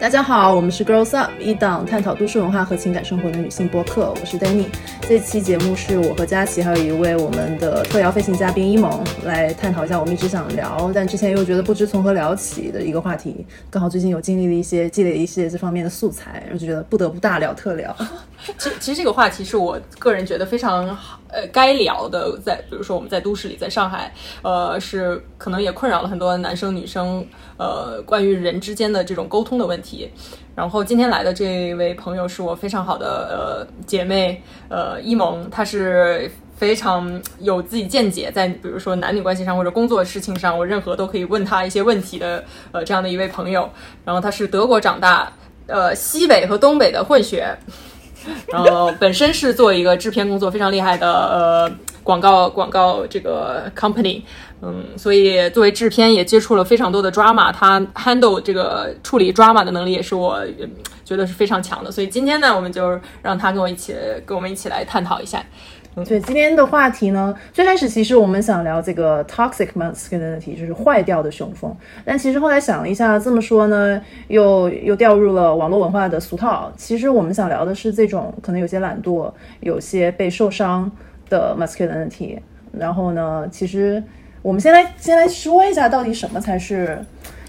大家好，我们是 Girls Up，一档探讨都市文化和情感生活的女性播客。我是 Danny，这期节目是我和佳琪，还有一位我们的特邀飞行嘉宾一萌来探讨一下我们一直想聊，但之前又觉得不知从何聊起的一个话题。刚好最近有经历了一些积累一些这方面的素材，然后就觉得不得不大聊特聊。其实，其实这个话题是我个人觉得非常好，呃，该聊的。在比如说我们在都市里，在上海，呃，是可能也困扰了很多男生女生，呃，关于人之间的这种沟通的问题。然后今天来的这位朋友是我非常好的呃姐妹，呃，一萌，她是非常有自己见解，在比如说男女关系上或者工作事情上，我任何都可以问她一些问题的，呃，这样的一位朋友。然后她是德国长大，呃，西北和东北的混血。然后本身是做一个制片工作非常厉害的呃广告广告这个 company，嗯，所以作为制片也接触了非常多的 drama，他 handle 这个处理 drama 的能力也是我觉得是非常强的。所以今天呢，我们就让他跟我一起跟我们一起来探讨一下。对今天的话题呢，最开始其实我们想聊这个 toxic masculinity，就是坏掉的雄风。但其实后来想了一下，这么说呢，又又掉入了网络文化的俗套。其实我们想聊的是这种可能有些懒惰、有些被受伤的 masculinity。然后呢，其实我们先来先来说一下，到底什么才是。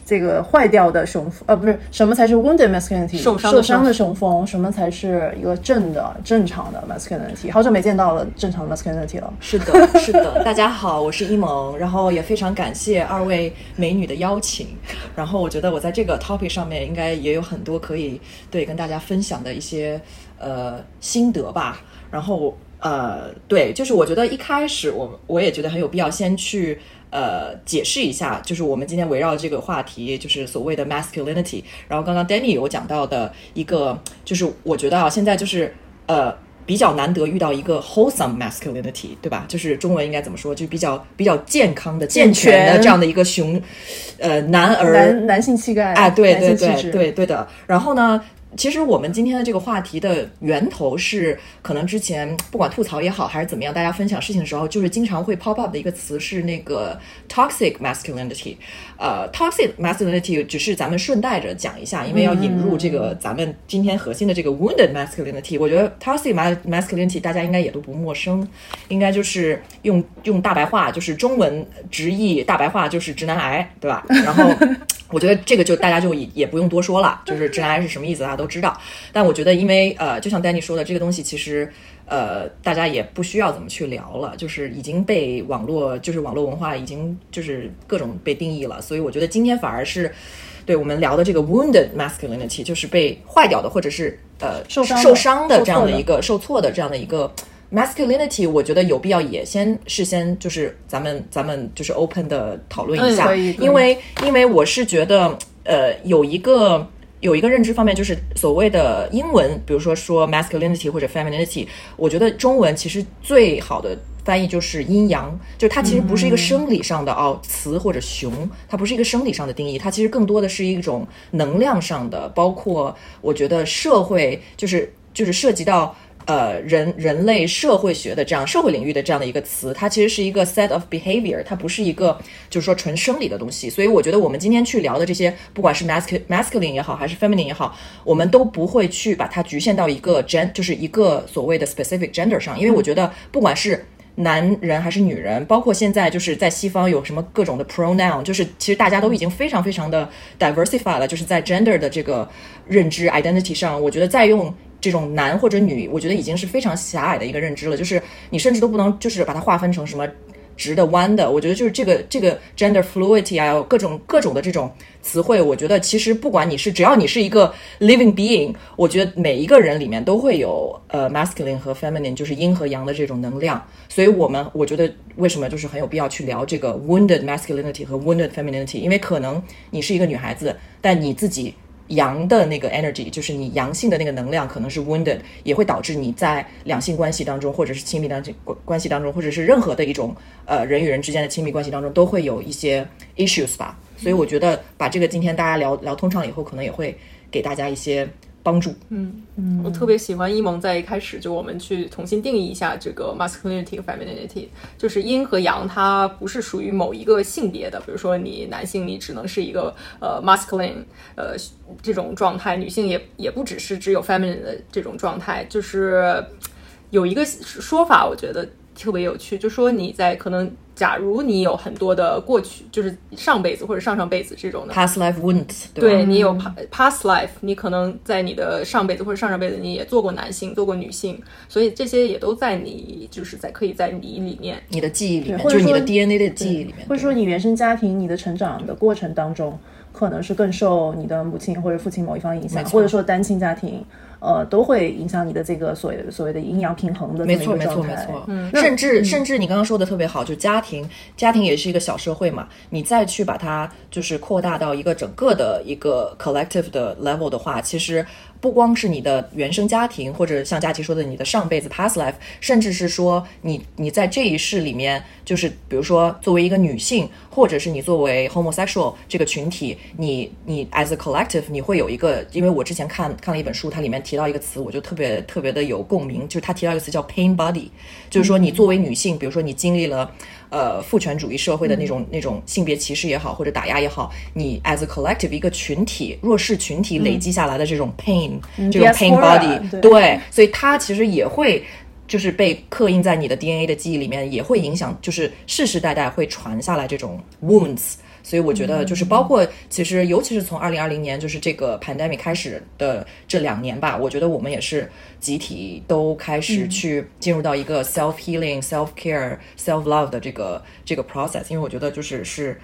这个坏掉的雄风，呃，不是什么才是 wounded masculinity，受伤受伤的雄风，什么才是一个正的、正常的 masculinity？好久没见到了正常的 masculinity 了。是的，是的。大家好，我是一萌，然后也非常感谢二位美女的邀请。然后我觉得我在这个 topic 上面应该也有很多可以对跟大家分享的一些呃心得吧。然后呃，对，就是我觉得一开始我我也觉得很有必要先去。呃，解释一下，就是我们今天围绕这个话题，就是所谓的 masculinity。然后刚刚 Danny 有讲到的一个，就是我觉得啊，现在就是呃比较难得遇到一个 wholesome masculinity，对吧？就是中文应该怎么说？就比较比较健康的、健全的这样的一个雄呃男儿男男性气概啊，对对对对对的。然后呢？其实我们今天的这个话题的源头是，可能之前不管吐槽也好，还是怎么样，大家分享事情的时候，就是经常会 pop up 的一个词是那个 toxic masculinity。呃，toxic masculinity 只是咱们顺带着讲一下，因为要引入这个咱们今天核心的这个 wounded masculinity。我觉得 toxic masculinity 大家应该也都不陌生，应该就是用用大白话，就是中文直译大白话就是直男癌，对吧？然后。我觉得这个就大家就也也不用多说了，就是直男癌是什么意思，大家都知道。但我觉得，因为呃，就像 Danny 说的，这个东西其实呃，大家也不需要怎么去聊了，就是已经被网络，就是网络文化已经就是各种被定义了。所以我觉得今天反而是对我们聊的这个 wounded masculinity，就是被坏掉的，或者是呃受伤受伤的这样的一个受挫的这样的一个。Masculinity，我觉得有必要也先事先就是咱们咱们就是 open 的讨论一下，因为因为我是觉得呃有一个有一个认知方面就是所谓的英文，比如说说 masculinity 或者 femininity，我觉得中文其实最好的翻译就是阴阳，就它其实不是一个生理上的哦雌或者雄，它不是一个生理上的定义，它其实更多的是一种能量上的，包括我觉得社会就是就是涉及到。呃，人人类社会学的这样社会领域的这样的一个词，它其实是一个 set of behavior，它不是一个就是说纯生理的东西。所以我觉得我们今天去聊的这些，不管是 masculine masculine 也好，还是 feminine 也好，我们都不会去把它局限到一个 gen，就是一个所谓的 specific gender 上。因为我觉得不管是男人还是女人，包括现在就是在西方有什么各种的 pronoun，就是其实大家都已经非常非常的 diversify 了，就是在 gender 的这个认知 identity 上，我觉得再用。这种男或者女，我觉得已经是非常狭隘的一个认知了。就是你甚至都不能，就是把它划分成什么直的、弯的。我觉得就是这个这个 gender fluidity 啊，各种各种的这种词汇，我觉得其实不管你是只要你是一个 living being，我觉得每一个人里面都会有呃 masculine 和 feminine，就是阴和阳的这种能量。所以我们我觉得为什么就是很有必要去聊这个 wounded masculinity 和 wounded femininity，因为可能你是一个女孩子，但你自己。阳的那个 energy，就是你阳性的那个能量，可能是 wounded，也会导致你在两性关系当中，或者是亲密当关关系当中，或者是任何的一种呃人与人之间的亲密关系当中，都会有一些 issues 吧。所以我觉得把这个今天大家聊聊通畅了以后，可能也会给大家一些帮助。嗯嗯，我特别喜欢伊蒙在一开始就我们去重新定义一下这个 masculinity 和 femininity，就是阴和阳，它不是属于某一个性别的。比如说你男性，你只能是一个呃 masculine 呃这种状态，女性也也不只是只有 feminine 的这种状态。就是有一个说法，我觉得特别有趣，就说你在可能。假如你有很多的过去，就是上辈子或者上上辈子这种的。Past life wounds，对你有 past life，你可能在你的上辈子或者上上辈子你也做过男性，做过女性，所以这些也都在你就是在可以在你里面，你的记忆里面，就是你的 DNA 的记忆里面，或者说你原生家庭、你的成长的过程当中，可能是更受你的母亲或者父亲某一方影响，或者说单亲家庭。呃，都会影响你的这个所谓所谓的阴阳平衡的没错，没错，没错。嗯，甚至甚至你刚刚说的特别好，就家庭，家庭也是一个小社会嘛。你再去把它就是扩大到一个整个的一个 collective 的 level 的话，其实。不光是你的原生家庭，或者像佳琪说的你的上辈子 past life，甚至是说你你在这一世里面，就是比如说作为一个女性，或者是你作为 homosexual 这个群体，你你 as a collective，你会有一个，因为我之前看看了一本书，它里面提到一个词，我就特别特别的有共鸣，就是他提到一个词叫 pain body，就是说你作为女性，比如说你经历了。呃，父权主义社会的那种那种性别歧视也好，或者打压也好，你 as a collective 一个群体弱势群体累积下来的这种 pain，这种 pain body，对，所以它其实也会就是被刻印在你的 DNA 的记忆里面，也会影响，就是世世代代会传下来这种 wounds。所以我觉得，就是包括其实，尤其是从二零二零年，就是这个 pandemic 开始的这两年吧，我觉得我们也是集体都开始去进入到一个 self healing、self care、self love 的这个这个 process。因为我觉得就是是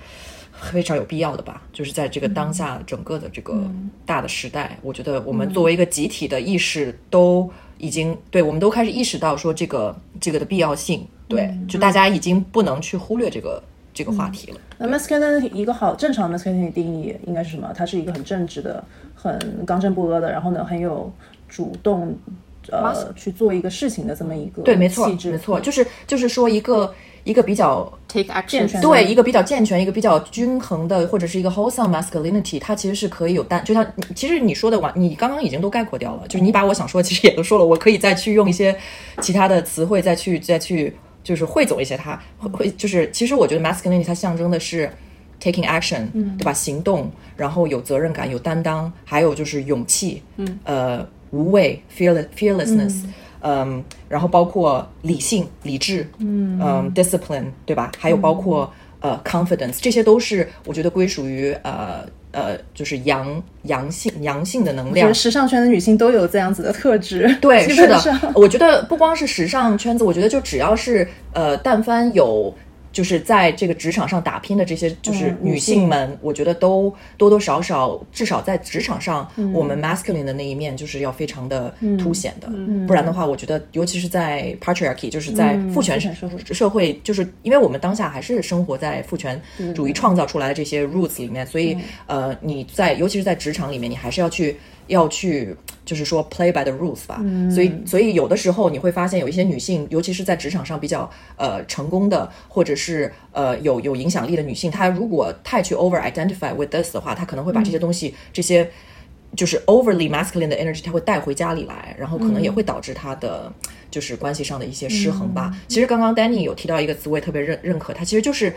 非常有必要的吧，就是在这个当下整个的这个大的时代，我觉得我们作为一个集体的意识，都已经对我们都开始意识到说这个这个的必要性。对，就大家已经不能去忽略这个。这个话题了。那 masculinity 一个好正常的 masculinity 定义应该是什么？它是一个很正直的、很刚正不阿的，然后呢很有主动呃去做一个事情的这么一个对，没错，没错，就是就是说一个一个比较 take action 对一个比较健全、一个比较均衡的，或者是一个 wholesome masculinity，它其实是可以有单，就像其实你说的完，你刚刚已经都概括掉了，就是你把我想说其实也都说了，我可以再去用一些其他的词汇再去再去。就是汇总一些，它会会就是，其实我觉得 masculinity 它象征的是 taking action，对吧？行动，然后有责任感，有担当，还有就是勇气，嗯，呃，无畏 fearless fearlessness，嗯，然后包括理性、理智，嗯嗯，discipline，对吧？还有包括呃 confidence，这些都是我觉得归属于呃。呃，就是阳阳性阳性的能量，时尚圈的女性都有这样子的特质。对，是的，我觉得不光是时尚圈子，我觉得就只要是呃，但凡有。就是在这个职场上打拼的这些就是女性们，我觉得都多多少少，至少在职场上，我们 masculine 的那一面就是要非常的凸显的。不然的话，我觉得，尤其是在 patriarchy，就是在父权社会，社会，就是因为我们当下还是生活在父权主义创造出来的这些 roots 里面，所以呃，你在尤其是在职场里面，你还是要去。要去，就是说 play by the rules 吧。所以，所以有的时候你会发现，有一些女性，尤其是在职场上比较呃成功的，或者是呃有有影响力的女性，她如果太去 over identify with this 的话，她可能会把这些东西，这些就是 overly masculine 的 energy，她会带回家里来，然后可能也会导致她的就是关系上的一些失衡吧。其实刚刚 Danny 有提到一个词，我也特别认认可，它其实就是。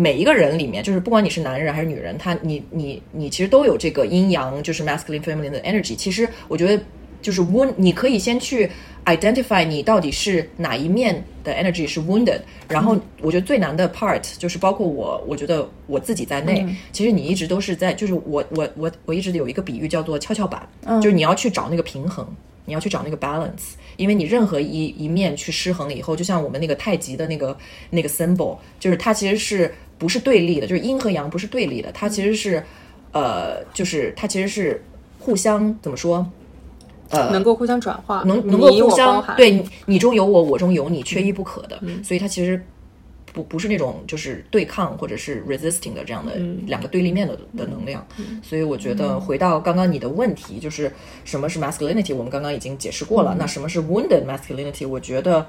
每一个人里面，就是不管你是男人还是女人，他你你你其实都有这个阴阳，就是 masculine feminine 的 energy。其实我觉得就是 wound，你可以先去 identify 你到底是哪一面的 energy 是 wounded。然后我觉得最难的 part 就是包括我，我觉得我自己在内，其实你一直都是在，就是我我我我一直有一个比喻叫做跷跷板，就是你要去找那个平衡，你要去找那个 balance。因为你任何一一面去失衡了以后，就像我们那个太极的那个那个 symbol，就是它其实是。不是对立的，就是阴和阳不是对立的，它其实是，呃，就是它其实是互相怎么说，呃，能够互相转化，能能够互相对你中有我，我中有你，缺一不可的，所以它其实不不是那种就是对抗或者是 resisting 的这样的两个对立面的的能量，所以我觉得回到刚刚你的问题，就是什么是 masculinity，我们刚刚已经解释过了，那什么是 wounded masculinity？我觉得。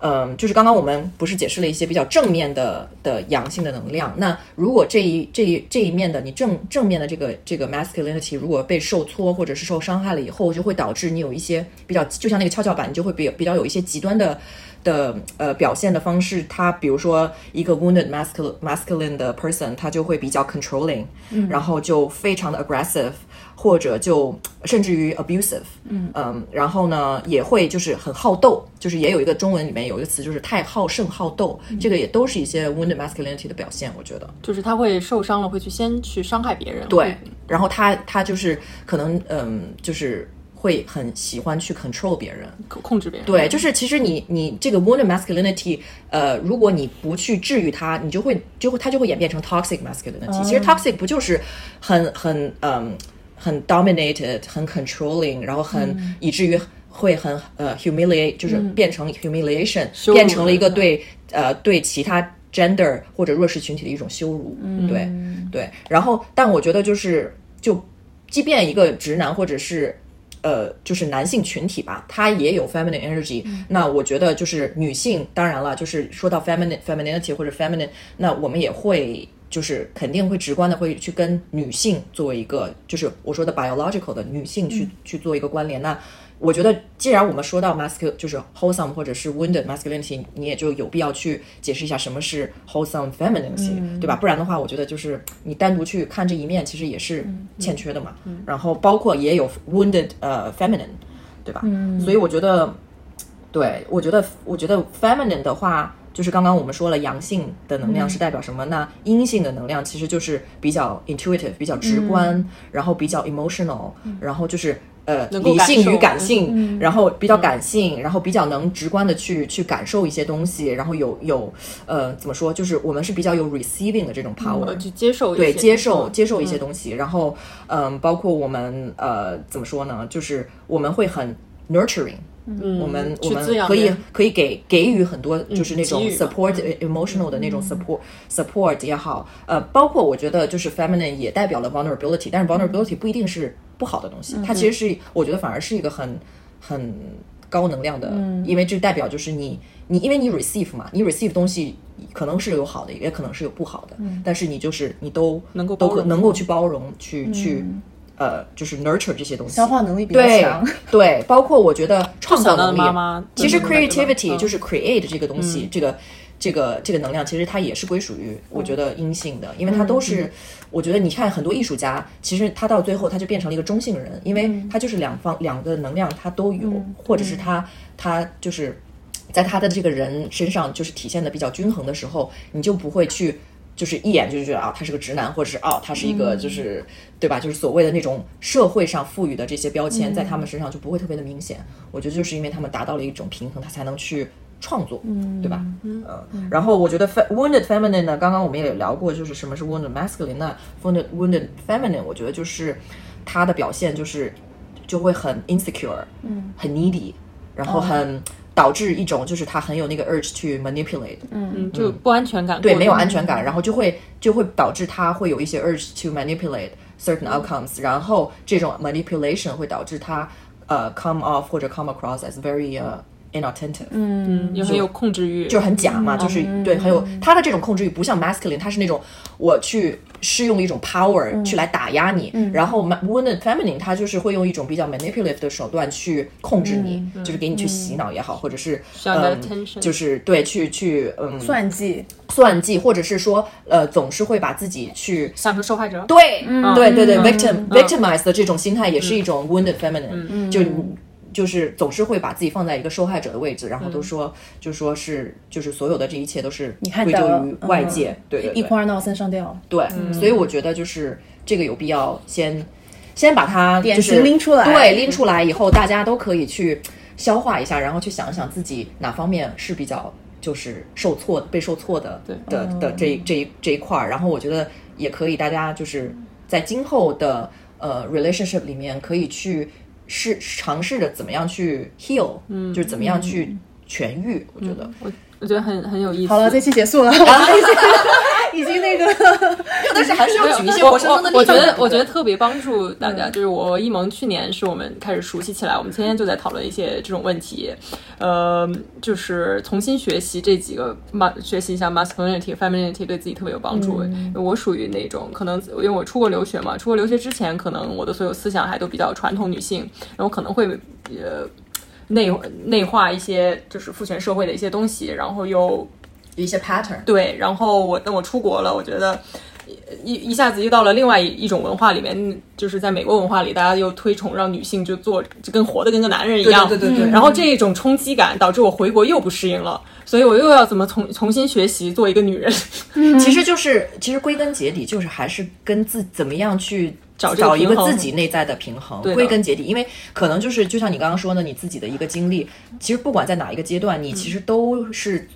嗯，就是刚刚我们不是解释了一些比较正面的的阳性的能量。那如果这一这一这一面的你正正面的这个这个 masculinity 如果被受挫或者是受伤害了以后，就会导致你有一些比较，就像那个跷跷板，你就会比比较有一些极端的的呃表现的方式。他比如说一个 wounded masculine masculine 的 person，他就会比较 controlling，然后就非常的 aggressive。或者就甚至于 abusive，嗯。嗯，然后呢也会就是很好斗，就是也有一个中文里面有一个词就是太好胜好斗，这个也都是一些 wounded masculinity 的表现，我觉得。就是他会受伤了会去先去伤害别人，对，然后他他就是可能嗯就是会很喜欢去 control 别人，控制别人，对，就是其实你你这个 wounded masculinity，呃，如果你不去治愈它，你就会就会它就会演变成 toxic masculinity，其实 toxic 不就是很很嗯。很 dominated，很 controlling，然后很以至于会很呃 humiliate，就是变成 humiliation，变成了一个对呃对其他 gender 或者弱势群体的一种羞辱。对对，然后但我觉得就是就即便一个直男或者是呃就是男性群体吧，他也有 feminine energy。那我觉得就是女性，当然了，就是说到 feminine femininity 或者 feminine，那我们也会。就是肯定会直观的会去跟女性作为一个，就是我说的 biological 的女性去去做一个关联。那我觉得，既然我们说到 masculine，就是 wholesome 或者是 wounded masculinity，你也就有必要去解释一下什么是 wholesome femininity，对吧？不然的话，我觉得就是你单独去看这一面，其实也是欠缺的嘛。然后包括也有 wounded 呃 feminine，对吧？所以我觉得，对我觉得，我觉得 feminine 的话。就是刚刚我们说了，阳性的能量是代表什么？那阴性的能量其实就是比较 intuitive，比较直观，然后比较 emotional，然后就是呃理性与感性，然后比较感性，然后比较能直观的去去感受一些东西，然后有有呃怎么说？就是我们是比较有 receiving 的这种 power，去接受对接受接受一些东西，然后嗯，包括我们呃怎么说呢？就是我们会很 nurturing。我们我们可以可以给给予很多，就是那种 support emotional 的那种 support support 也好，呃，包括我觉得就是 feminine 也代表了 vulnerability，但是 vulnerability 不一定是不好的东西，它其实是我觉得反而是一个很很高能量的，因为这代表就是你你因为你 receive 嘛，你 receive 东西可能是有好的，也可能是有不好的，但是你就是你都能够都可能够去包容去去。呃，就是 nurture 这些东西，消化能力比较强。对，包括我觉得创造能力。妈妈，其实 creativity 就是 create 这个东西，这个这个这个能量，其实它也是归属于我觉得阴性的，因为它都是，我觉得你看很多艺术家，其实他到最后他就变成了一个中性人，因为他就是两方两个能量他都有，或者是他他就是在他的这个人身上就是体现的比较均衡的时候，你就不会去。就是一眼就觉得啊，他是个直男，或者是哦，他是一个就是对吧？就是所谓的那种社会上赋予的这些标签，在他们身上就不会特别的明显。我觉得就是因为他们达到了一种平衡，他才能去创作，对吧？嗯。然后我觉得 wounded feminine 呢，刚刚我们也聊过，就是什么是 wounded masculine。那 wounded wounded feminine，我觉得就是他的表现就是就会很 insecure，嗯，很 needy，然后很。导致一种就是他很有那个 urge to manipulate，嗯嗯，就不安全感，对，没有安全感，然后就会就会导致他会有一些 urge to manipulate certain outcomes，然后这种 manipulation 会导致他呃 come off 或者 come across as very inattentive，嗯，也很有控制欲，就很假嘛，就是对，很有他的这种控制欲不像 masculine，他是那种我去。是用一种 power 去来打压你，然后 wounded feminine 他就是会用一种比较 manipulative 的手段去控制你，就是给你去洗脑也好，或者是嗯，就是对去去嗯算计。算计，或者是说呃总是会把自己去想成受害者，对对对对 victim victimized 的这种心态也是一种 wounded feminine，就。就是总是会把自己放在一个受害者的位置，然后都说，就说是，就是所有的这一切都是归咎于外界，对对对，一哭二闹三上吊，对，所以我觉得就是这个有必要先先把它就是拎出来，对，拎出来以后，大家都可以去消化一下，然后去想想自己哪方面是比较就是受挫、被受挫的对的的这这一这一块儿，然后我觉得也可以，大家就是在今后的呃 relationship 里面可以去。是尝试着怎么样去 heal，嗯，就是怎么样去痊愈。我觉得，我我觉得很很有意思。好了，这期结束了，已经那个 用的是还是要举一些活生生的例子。我觉得，我觉得特别帮助大家。就是我一萌去年是我们开始熟悉起来，我们天天就在讨论一些这种问题，呃，就是重新学习这几个嘛，学习一下 masculinity、femininity，对自己特别有帮助。我属于那种可能，因为我出国留学嘛，出国留学之前，可能我的所有思想还都比较传统女性，然后可能会呃。内内化一些就是父权社会的一些东西，然后又一些 pattern。对，然后我等我出国了，我觉得一一下子又到了另外一一种文化里面，就是在美国文化里，大家又推崇让女性就做就跟活的跟个男人一样。对对对。然后这一种冲击感导致我回国又不适应了，所以我又要怎么重重新学习做一个女人？其实就是其实归根结底就是还是跟自怎么样去。找找一个自己内在的平衡，归根结底，因为可能就是就像你刚刚说的，你自己的一个经历，其实不管在哪一个阶段，你其实都是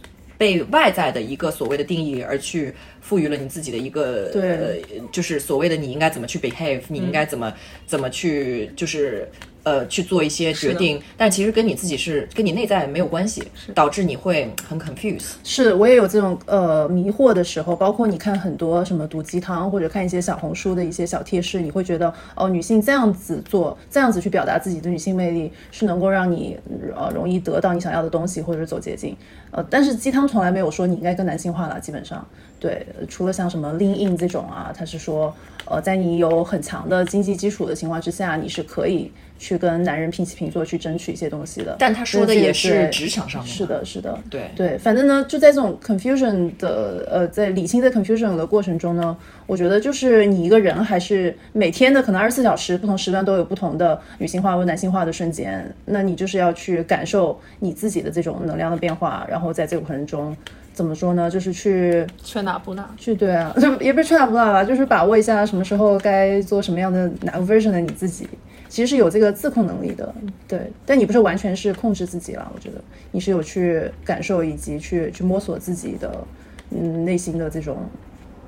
被外在的一个所谓的定义而去赋予了你自己的一个，对，就是所谓的你应该怎么去 behave，你应该怎么怎么去就是。呃，去做一些决定，但其实跟你自己是跟你内在没有关系，导致你会很 confuse。是我也有这种呃迷惑的时候，包括你看很多什么毒鸡汤，或者看一些小红书的一些小贴士，你会觉得哦，女性这样子做，这样子去表达自己的女性魅力，是能够让你呃容易得到你想要的东西，或者是走捷径。呃，但是鸡汤从来没有说你应该更男性化了，基本上对，除了像什么 lean in 这种啊，他是说呃，在你有很强的经济基础的情况之下，你是可以。去跟男人平起平坐去争取一些东西的，但他说的也是职场上面。是的，是的，对对，反正呢，就在这种 confusion 的呃，在理清的 confusion 的过程中呢，我觉得就是你一个人还是每天的可能二十四小时不同时段都有不同的女性化或男性化的瞬间，那你就是要去感受你自己的这种能量的变化，然后在这个过程中怎么说呢？就是去缺哪补哪，去对啊，就也不是缺哪补哪吧，就是把握一下什么时候该做什么样的哪个 version 的你自己。其实是有这个自控能力的，对，但你不是完全是控制自己了，我觉得你是有去感受以及去去摸索自己的，嗯，内心的这种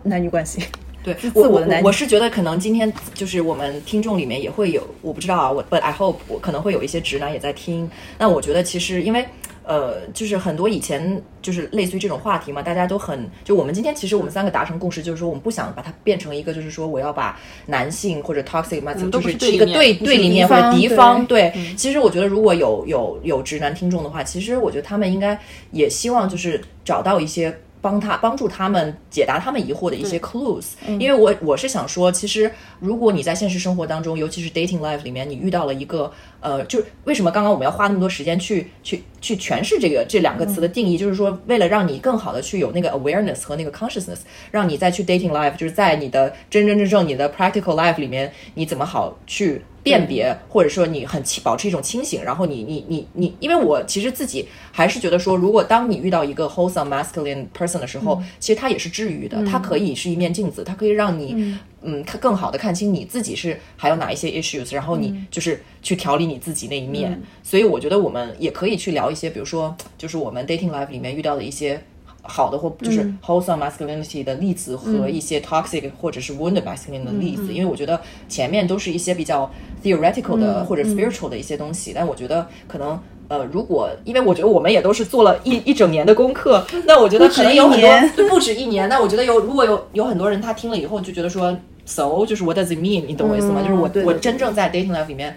男女关系。对，自我的男，我是觉得可能今天就是我们听众里面也会有，我不知道啊，我 But I hope 我可能会有一些直男也在听。那我觉得其实因为。呃，就是很多以前就是类似于这种话题嘛，大家都很就我们今天其实我们三个达成共识，就是说我们不想把它变成一个，就是说我要把男性或者 toxic masculinity 就是一个对对立面或者敌方。对，其实我觉得如果有有有直男听众的话，其实我觉得他们应该也希望就是找到一些。帮他帮助他们解答他们疑惑的一些 clues，因为我我是想说，其实如果你在现实生活当中，尤其是 dating life 里面，你遇到了一个呃，就为什么刚刚我们要花那么多时间去去去诠释这个这两个词的定义，就是说为了让你更好的去有那个 awareness 和那个 consciousness，让你再去 dating life，就是在你的真真正正你的 practical life 里面，你怎么好去。辨别，或者说你很清保持一种清醒，然后你你你你，因为我其实自己还是觉得说，如果当你遇到一个 wholesome masculine person 的时候，其实他也是治愈的，他可以是一面镜子，它可以让你嗯。看更好的看清你自己是还有哪一些 issues，然后你就是去调理你自己那一面。所以我觉得我们也可以去聊一些，比如说就是我们 dating life 里面遇到的一些。好的或就是 wholesome masculinity 的例子和一些 toxic 或者是 wounded masculinity 的例子，因为我觉得前面都是一些比较 theoretical 的或者 spiritual 的一些东西，但我觉得可能呃，如果因为我觉得我们也都是做了一 一整年的功课，那我觉得可能有很多不止一年，那我觉得有如果有有很多人他听了以后就觉得说 so 就是 what does it mean？你懂我意思吗？就是我我真正在 dating life 里面。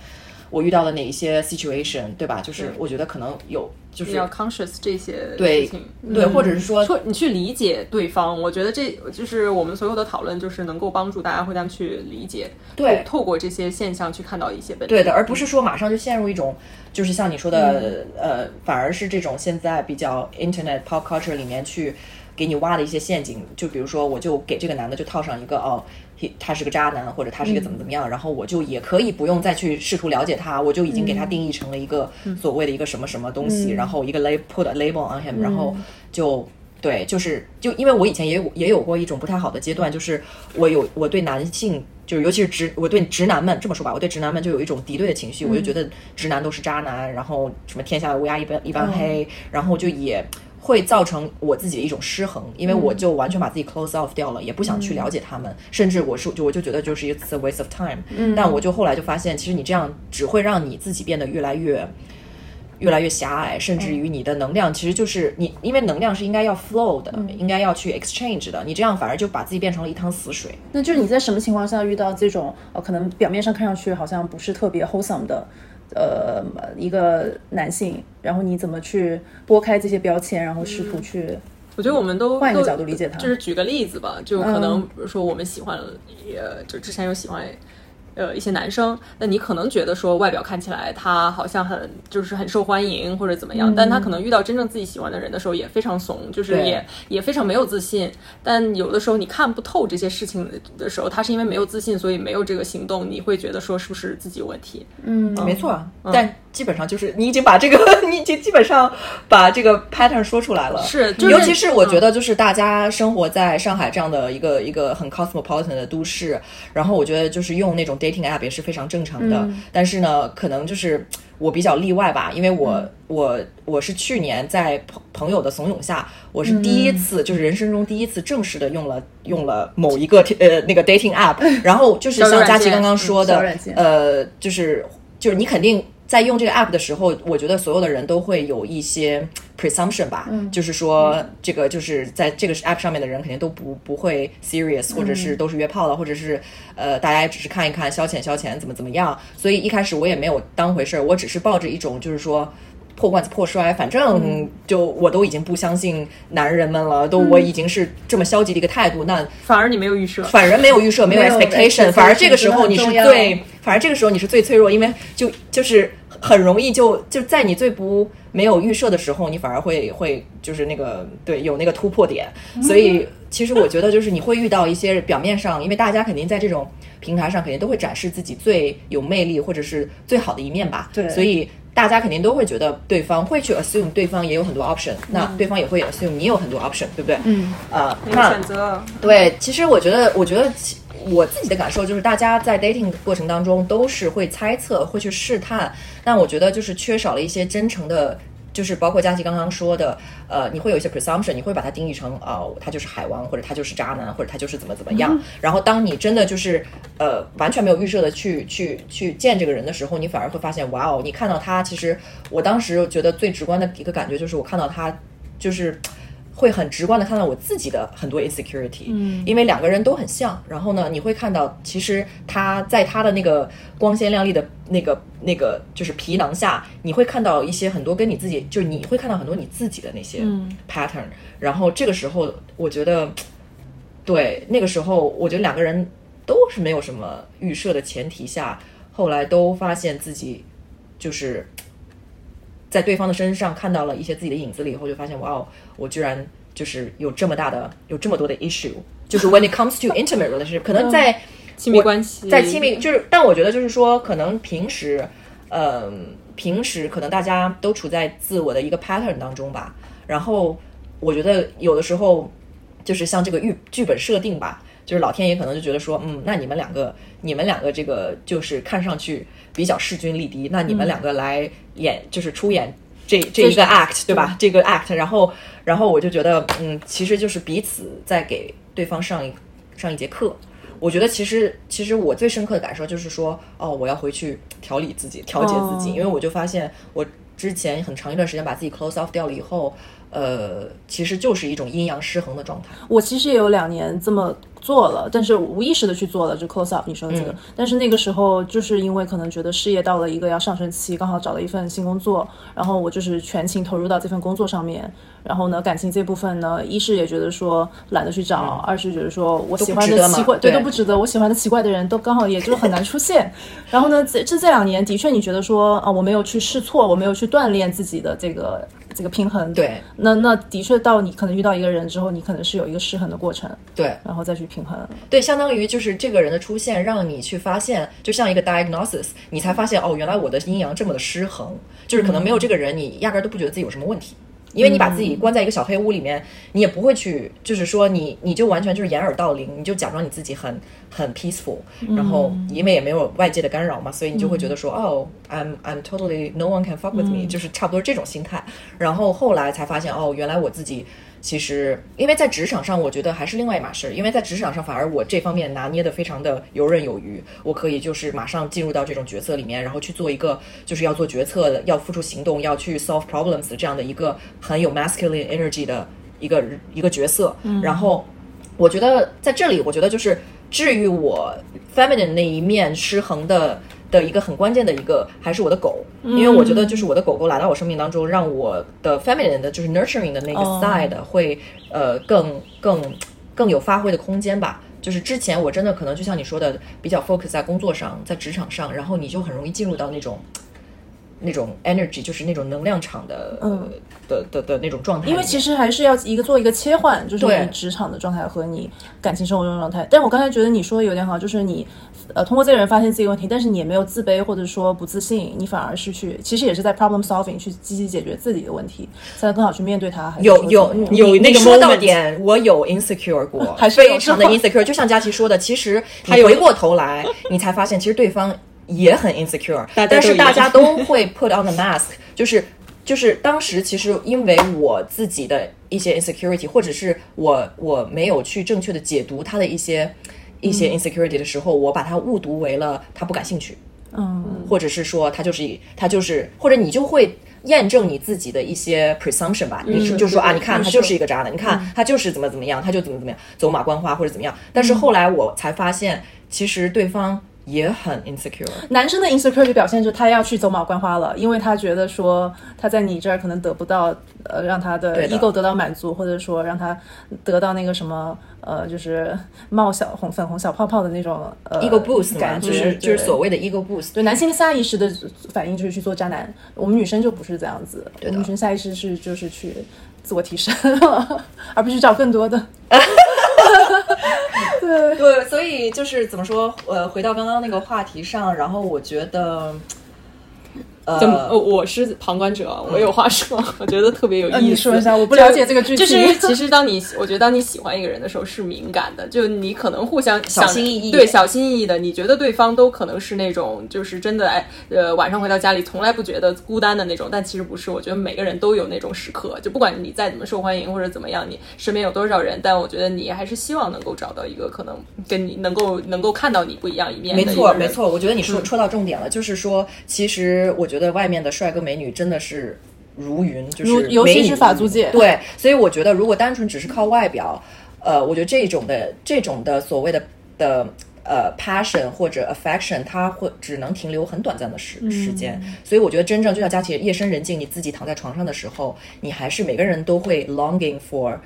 我遇到了哪一些 situation，对吧？就是我觉得可能有，就是要 conscious 这些对对，或者是说，你去理解对方。我觉得这就是我们所有的讨论，就是能够帮助大家互相去理解，对，透过这些现象去看到一些本质。对的，而不是说马上就陷入一种，就是像你说的，呃，反而是这种现在比较 internet pop culture 里面去给你挖的一些陷阱。就比如说，我就给这个男的就套上一个哦。他是个渣男，或者他是一个怎么怎么样，然后我就也可以不用再去试图了解他，我就已经给他定义成了一个所谓的一个什么什么东西，然后一个 label put a label on him，然后就对，就是就因为我以前也有也有过一种不太好的阶段，就是我有我对男性，就是尤其是直我对直男们这么说吧，我对直男们就有一种敌对的情绪，我就觉得直男都是渣男，然后什么天下乌鸦一般一般黑，然后就也。会造成我自己的一种失衡，因为我就完全把自己 close off 掉了，也不想去了解他们，甚至我是就我就觉得就是一次 waste of time。嗯，但我就后来就发现，其实你这样只会让你自己变得越来越越来越狭隘，甚至于你的能量其实就是你，因为能量是应该要 flow 的，应该要去 exchange 的，你这样反而就把自己变成了一滩死水。那就是你在什么情况下遇到这种呃，可能表面上看上去好像不是特别 wholesome 的，呃，一个男性，然后你怎么去拨开这些标签，然后试图去？我觉得我们都换一个角度理解他，就是举个例子吧，就可能比如说我们喜欢，呃，就之前有喜欢。呃，一些男生，那你可能觉得说外表看起来他好像很就是很受欢迎或者怎么样，但他可能遇到真正自己喜欢的人的时候也非常怂，就是也也非常没有自信。但有的时候你看不透这些事情的时候，他是因为没有自信，所以没有这个行动。你会觉得说是不是自己有问题？嗯，没错。但基本上就是你已经把这个，你已经基本上把这个 pattern 说出来了。是，尤其是我觉得就是大家生活在上海这样的一个一个很 cosmopolitan 的都市，然后我觉得就是用那种 dating app 也是非常正常的。但是呢，可能就是我比较例外吧，因为我我我是去年在朋朋友的怂恿下，我是第一次就是人生中第一次正式的用了用了某一个呃那个 dating app，然后就是像佳琪刚刚说的，呃，就是就是你肯定。在用这个 app 的时候，我觉得所有的人都会有一些 presumption 吧，就是说这个就是在这个 app 上面的人肯定都不不会 serious，或者是都是约炮了，或者是呃大家也只是看一看消遣消遣怎么怎么样。所以一开始我也没有当回事儿，我只是抱着一种就是说。破罐子破摔，反正就我都已经不相信男人们了，都我已经是这么消极的一个态度，那反而你没有预设，反而没有预设，没有 expectation，反而这个时候你是最，反而这个时候你是最脆弱，因为就就是很容易就就在你最不没有预设的时候，你反而会会就是那个对有那个突破点，所以其实我觉得就是你会遇到一些表面上，因为大家肯定在这种平台上肯定都会展示自己最有魅力或者是最好的一面吧，对，所以。大家肯定都会觉得对方会去 assume 对方也有很多 option，那对方也会 assume 你有很多 option，对不对？嗯，呃，那选择对，其实我觉得，我觉得我自己的感受就是，大家在 dating 过程当中都是会猜测，会去试探，但我觉得就是缺少了一些真诚的。就是包括佳琪刚刚说的，呃，你会有一些 presumption，你会把它定义成啊，他就是海王，或者他就是渣男，或者他就是怎么怎么样。然后当你真的就是呃完全没有预设的去去去见这个人的时候，你反而会发现，哇哦，你看到他，其实我当时觉得最直观的一个感觉就是，我看到他就是。会很直观的看到我自己的很多 insecurity，嗯，因为两个人都很像，然后呢，你会看到其实他在他的那个光鲜亮丽的那个那个就是皮囊下，你会看到一些很多跟你自己，就是你会看到很多你自己的那些 pattern，然后这个时候我觉得，对那个时候我觉得两个人都是没有什么预设的前提下，后来都发现自己就是。在对方的身上看到了一些自己的影子了以后，就发现哇哦，我居然就是有这么大的、有这么多的 issue。就是 when it comes to intimate relationship，可能在亲密关系，在亲密就是，但我觉得就是说，可能平时，嗯，平时可能大家都处在自我的一个 pattern 当中吧。然后我觉得有的时候就是像这个剧剧本设定吧。就是老天爷可能就觉得说，嗯，那你们两个，你们两个这个就是看上去比较势均力敌，那你们两个来演，就是出演这这一个 act，对吧？这个 act，然后，然后我就觉得，嗯，其实就是彼此在给对方上一上一节课。我觉得其实，其实我最深刻的感受就是说，哦，我要回去调理自己，调节自己，因为我就发现我之前很长一段时间把自己 close off 掉了以后。呃，其实就是一种阴阳失衡的状态。我其实也有两年这么做了，但是无意识的去做了，就 close up 你说的这个。但是那个时候就是因为可能觉得事业到了一个要上升期，刚好找了一份新工作，然后我就是全情投入到这份工作上面。然后呢，感情这部分呢，一是也觉得说懒得去找，二是觉得说我喜欢的奇怪，对都不值得。我喜欢的奇怪的人都刚好也就很难出现。然后呢，这这这两年的确你觉得说啊，我没有去试错，我没有去锻炼自己的这个。这个平衡。对，那那的确到你可能遇到一个人之后，你可能是有一个失衡的过程，对，然后再去平衡，对，相当于就是这个人的出现，让你去发现，就像一个 diagnosis，你才发现哦，原来我的阴阳这么的失衡，就是可能没有这个人，你压根都不觉得自己有什么问题。因为你把自己关在一个小黑屋里面，你也不会去，就是说你你就完全就是掩耳盗铃，你就假装你自己很很 peaceful，然后因为也没有外界的干扰嘛，所以你就会觉得说，哦，I'm I'm totally no one can fuck with me，就是差不多这种心态。然后后来才发现，哦，原来我自己其实，因为在职场上，我觉得还是另外一码事。因为在职场上，反而我这方面拿捏的非常的游刃有余，我可以就是马上进入到这种角色里面，然后去做一个就是要做决策的、要付出行动、要去 solve problems 这样的一个很有 masculine energy 的一个一个角色。然后，我觉得在这里，我觉得就是治愈我 feminine 那一面失衡的。的一个很关键的一个还是我的狗，因为我觉得就是我的狗狗来到我生命当中，让我的 feminine 的就是 nurturing 的那个 side 会呃更更更有发挥的空间吧。就是之前我真的可能就像你说的，比较 focus 在工作上，在职场上，然后你就很容易进入到那种那种 energy，就是那种能量场的嗯的的的那种状态。因为其实还是要一个做一个切换，就是你职场的状态和你感情生活中的状态。但我刚才觉得你说的有点好，就是你。呃，通过这个人发现自己问题，但是你也没有自卑或者说不自信，你反而是去，其实也是在 problem solving 去积极解决自己的问题，才能更好去面对它。有有有那个说到点，我有 insecure 过，还是非常的 insecure。就像佳琪说的，其实你回过头来，你才发现其实对方也很 insecure，但是大家都会 put on the mask，就是就是当时其实因为我自己的一些 insecurity，或者是我我没有去正确的解读他的一些。一些 insecurity 的时候，我把它误读为了他不感兴趣，嗯，或者是说他就是他就是，或者你就会验证你自己的一些 presumption 吧，你是就说啊，你看他就是一个渣男，你看他就是怎么怎么样，他就怎么怎么样，走马观花或者怎么样。但是后来我才发现，其实对方。也很 insecure。男生的 insecure 表现就是他要去走马观花了，因为他觉得说他在你这儿可能得不到，呃，让他的 ego 得到满足，或者说让他得到那个什么，呃，就是冒小红粉红小泡泡的那种呃 ego boost 感觉，就是就是所谓的 ego boost。对，男性下意识的反应就是去做渣男，我们女生就不是这样子，我们女生下意识是就是去自我提升，而不是找更多的。对对，所以就是怎么说？呃，回到刚刚那个话题上，然后我觉得。呃，我是旁观者，我有话说，我觉得特别有意思。你说一下，我不了解这个剧情。就是 其实，当你我觉得当你喜欢一个人的时候是敏感的，就你可能互相小心翼翼，对小心翼翼的，你觉得对方都可能是那种就是真的哎，呃，晚上回到家里从来不觉得孤单的那种，但其实不是。我觉得每个人都有那种时刻，就不管你再怎么受欢迎或者怎么样，你身边有多少人，但我觉得你还是希望能够找到一个可能跟你能够能够看到你不一样一面。没错，没错，我觉得你说戳到重点了，就是说，其实我觉得外面的帅哥。美女真的是如云，就是尤其是法租界。对，所以我觉得如果单纯只是靠外表，呃，我觉得这种的这种的所谓的的呃 passion 或者 affection，它会只能停留很短暂的时时间。所以我觉得真正就像佳琪，夜深人静，你自己躺在床上的时候，你还是每个人都会 longing for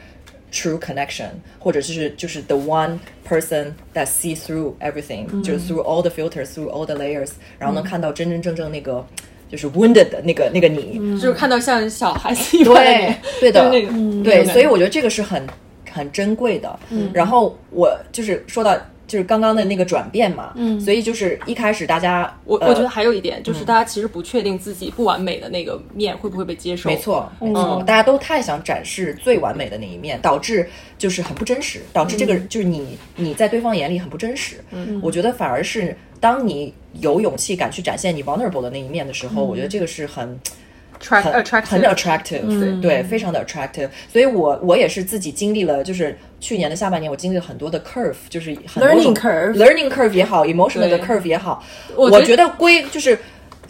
true connection，或者就是就是 the one person that see through everything，就是 through all the filters，through all the layers，然后能看到真真正正那个。就是 wounded 的那个那个你，就是看到像小孩子一样，对对的，对，所以我觉得这个是很很珍贵的。然后我就是说到。就是刚刚的那个转变嘛，嗯，所以就是一开始大家，我我觉得还有一点就是大家其实不确定自己不完美的那个面会不会被接受，没错，没错，大家都太想展示最完美的那一面，导致就是很不真实，导致这个就是你你在对方眼里很不真实。嗯，我觉得反而是当你有勇气敢去展现你 vulnerable 的那一面的时候，我觉得这个是很。很很 attractive，对，非常的 attractive。所以，我我也是自己经历了，就是去年的下半年，我经历了很多的 curve，就是很 learning curve，learning curve 也好，emotional 的 curve 也好，我觉得归就是。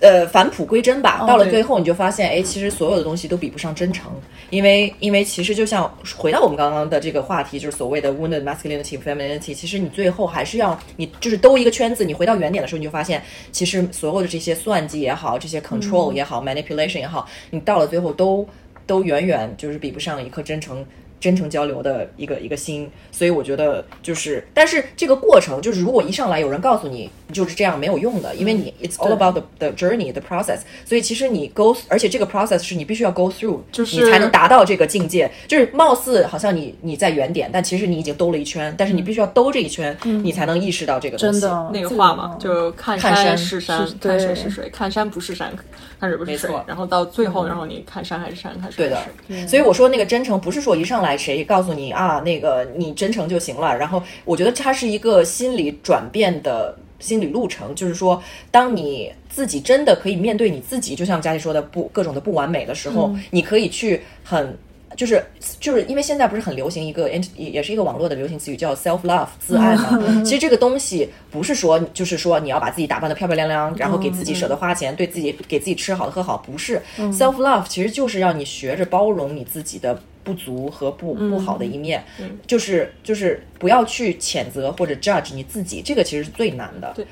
呃，返璞归真吧。到了最后，你就发现，哎，其实所有的东西都比不上真诚，因为，因为其实就像回到我们刚刚的这个话题，就是所谓的 wounded masculinity femininity。其实你最后还是要，你就是兜一个圈子，你回到原点的时候，你就发现，其实所有的这些算计也好，这些 control 也好，manipulation 也好，你到了最后都都远远就是比不上一颗真诚。真诚交流的一个一个心，所以我觉得就是，但是这个过程就是，如果一上来有人告诉你就是这样没有用的，因为你 it's all about the the journey the process，所以其实你 go，而且这个 process 是你必须要 go through，就是你才能达到这个境界。就是貌似好像你你在原点，但其实你已经兜了一圈，但是你必须要兜这一圈，你才能意识到这个真的那个话嘛，就看山是山，看水是水，看山不是山，看水不是水，然后到最后，然后你看山还是山，看水对的。所以我说那个真诚不是说一上来。谁告诉你啊？那个你真诚就行了。然后我觉得它是一个心理转变的心理路程，就是说，当你自己真的可以面对你自己，就像佳琪说的，不各种的不完美的时候，你可以去很就是就是因为现在不是很流行一个，也是一个网络的流行词语叫 self love 自爱嘛。其实这个东西不是说就是说你要把自己打扮的漂漂亮亮，然后给自己舍得花钱，对自己给自己吃好的喝好，不是。self love 其实就是让你学着包容你自己的不足和不不好的一面，就是就是不要去谴责或者 judge 你自己，这个其实是最难的。对。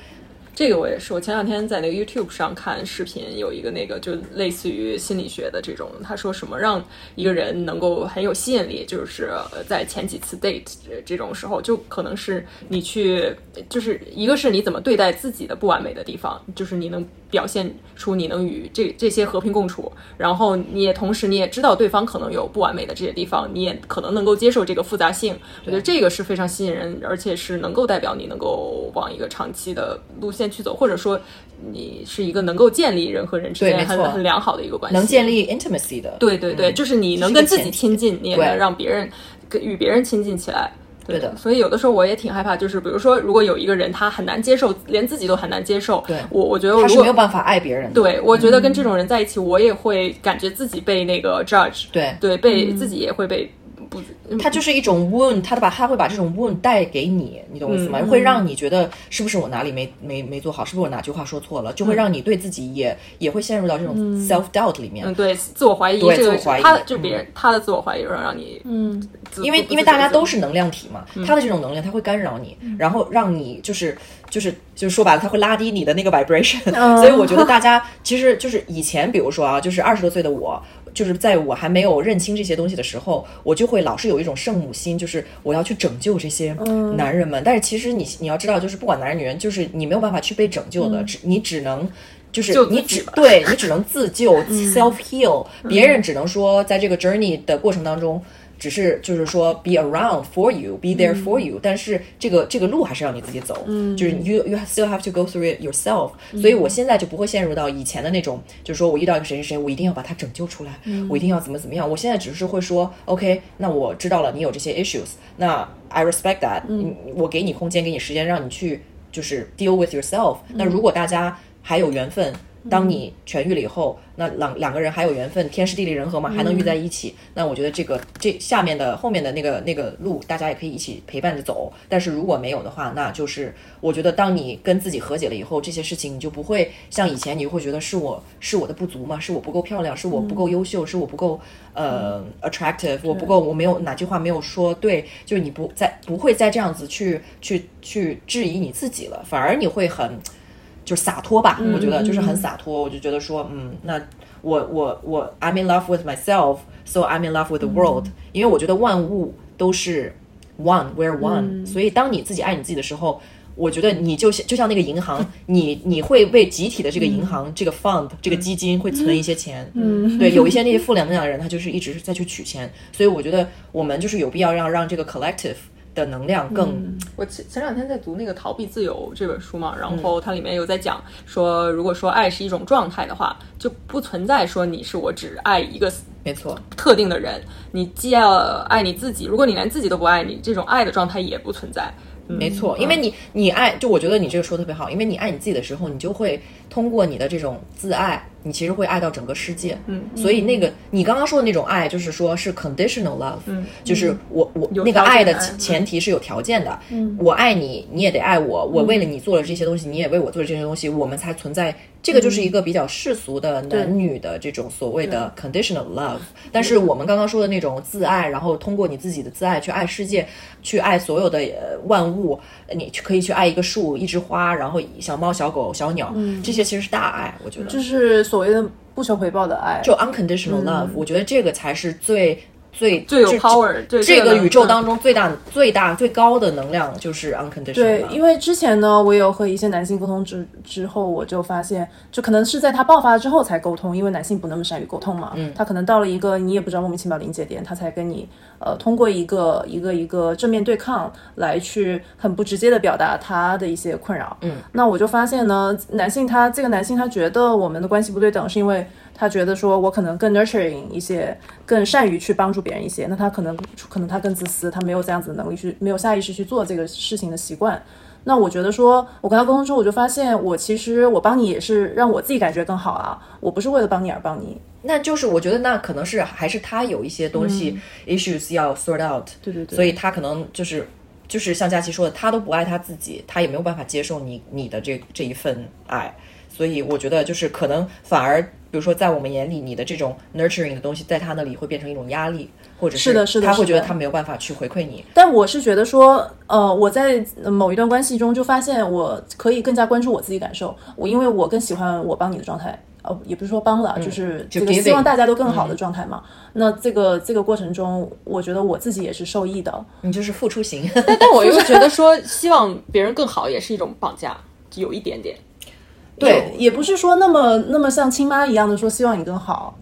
这个我也是，我前两天在那个 YouTube 上看视频，有一个那个就类似于心理学的这种，他说什么让一个人能够很有吸引力，就是在前几次 date 这种时候，就可能是你去，就是一个是你怎么对待自己的不完美的地方，就是你能。表现出你能与这这些和平共处，然后你也同时你也知道对方可能有不完美的这些地方，你也可能能够接受这个复杂性。我觉得这个是非常吸引人，而且是能够代表你能够往一个长期的路线去走，或者说你是一个能够建立人和人之间很很良好的一个关系，能建立 intimacy 的。对对对，就是你能跟自己亲近，你也能让别人跟与别人亲近起来。对的，所以有的时候我也挺害怕，就是比如说，如果有一个人他很难接受，连自己都很难接受，对我我觉得他是没有办法爱别人。对，我觉得跟这种人在一起，我也会感觉自己被那个 judge，对对，被自己也会被。不，他就是一种 wound，他的把他会把这种 wound 带给你，你懂我意思吗？会让你觉得是不是我哪里没没没做好，是不是我哪句话说错了，就会让你对自己也也会陷入到这种 self doubt 里面。嗯，对，自我怀疑，对，自我怀疑，他就别人他的自我怀疑，让让你，嗯，因为因为大家都是能量体嘛，他的这种能量他会干扰你，然后让你就是就是就是说白了，他会拉低你的那个 vibration。所以我觉得大家其实就是以前，比如说啊，就是二十多岁的我。就是在我还没有认清这些东西的时候，我就会老是有一种圣母心，就是我要去拯救这些男人们。但是其实你你要知道，就是不管男人女人，就是你没有办法去被拯救的，只你只能就是你只对你只能自救 self heal，别人只能说在这个 journey 的过程当中。只是就是说，be around for you，be there for you，但是这个这个路还是要你自己走，就是 you you still have to go through it yourself。所以我现在就不会陷入到以前的那种，就是说我遇到一个谁谁谁，我一定要把他拯救出来，我一定要怎么怎么样。我现在只是会说，OK，那我知道了，你有这些 issues，那 I respect that，我给你空间，给你时间，让你去就是 deal with yourself。那如果大家还有缘分。当你痊愈了以后，那两两个人还有缘分，天时地利人和嘛，还能遇在一起。那我觉得这个这下面的后面的那个那个路，大家也可以一起陪伴着走。但是如果没有的话，那就是我觉得当你跟自己和解了以后，这些事情你就不会像以前，你会觉得是我是我的不足嘛，是我不够漂亮，是我不够优秀，是我不够呃 attractive，我不够，我没有哪句话没有说对，就是你不再不会再这样子去去去质疑你自己了，反而你会很。就是洒脱吧，我觉得就是很洒脱。我就觉得说，嗯，那我我我，I'm in love with myself，so I'm in love with the world。因为我觉得万物都是 one，we're one。所以当你自己爱你自己的时候，我觉得你就像就像那个银行，你你会为集体的这个银行这个 fund 这个基金会存一些钱。嗯，对，有一些那些负能量的人，他就是一直是在去取钱。所以我觉得我们就是有必要让让这个 collective。的能量更。我前前两天在读那个《逃避自由》这本书嘛，然后它里面有在讲说，如果说爱是一种状态的话，就不存在说你是我只爱一个没错特定的人，你既要爱你自己，如果你连自己都不爱你，这种爱的状态也不存在。没错，因为你你爱，就我觉得你这个说的特别好，因为你爱你自己的时候，你就会通过你的这种自爱。你其实会爱到整个世界，嗯，所以那个你刚刚说的那种爱，就是说是 conditional love，嗯，就是我我那个爱的前提是有条件的，嗯，我爱你，你也得爱我，我为了你做了这些东西，你也为我做了这些东西，我们才存在。这个就是一个比较世俗的男女的这种所谓的 conditional love。但是我们刚刚说的那种自爱，然后通过你自己的自爱去爱世界，去爱所有的万物，你可以去爱一个树、一枝花，然后小猫、小狗、小鸟，这些其实是大爱，我觉得就是。所谓的不求回报的爱，就 unconditional love，我觉得这个才是最。最最有 power，这个宇宙当中最大、最大、最高的能量就是 unconditional。对，因为之前呢，我有和一些男性沟通之之后，我就发现，就可能是在他爆发之后才沟通，因为男性不那么善于沟通嘛。嗯。他可能到了一个你也不知道莫名其妙临界点，他才跟你呃通过一个一个一个正面对抗来去很不直接的表达他的一些困扰。嗯。那我就发现呢，男性他这个男性他觉得我们的关系不对等，是因为。他觉得说，我可能更 nurturing 一些，更善于去帮助别人一些。那他可能，可能他更自私，他没有这样子的能力去，没有下意识去做这个事情的习惯。那我觉得说，我跟他沟通之后，我就发现，我其实我帮你也是让我自己感觉更好啊，我不是为了帮你而帮你。那就是我觉得那可能是还是他有一些东西 issues 要 sort out，对对对，所以他可能就是就是像佳琪说的，他都不爱他自己，他也没有办法接受你你的这这一份爱，所以我觉得就是可能反而，比如说在我们眼里，你的这种 nurturing 的东西，在他那里会变成一种压力。或者是的，是的，他会觉得他没有办法去回馈你。但我是觉得说，呃，我在某一段关系中就发现，我可以更加关注我自己感受。我因为我更喜欢我帮你的状态，呃，也不是说帮了，就是这个希望大家都更好的状态嘛。那这个这个过程中，我觉得我自己也是受益的。你就是付出型，但但我又 觉得说，希望别人更好也是一种绑架，有一点点。对，也不是说那么那么像亲妈一样的说希望你更好。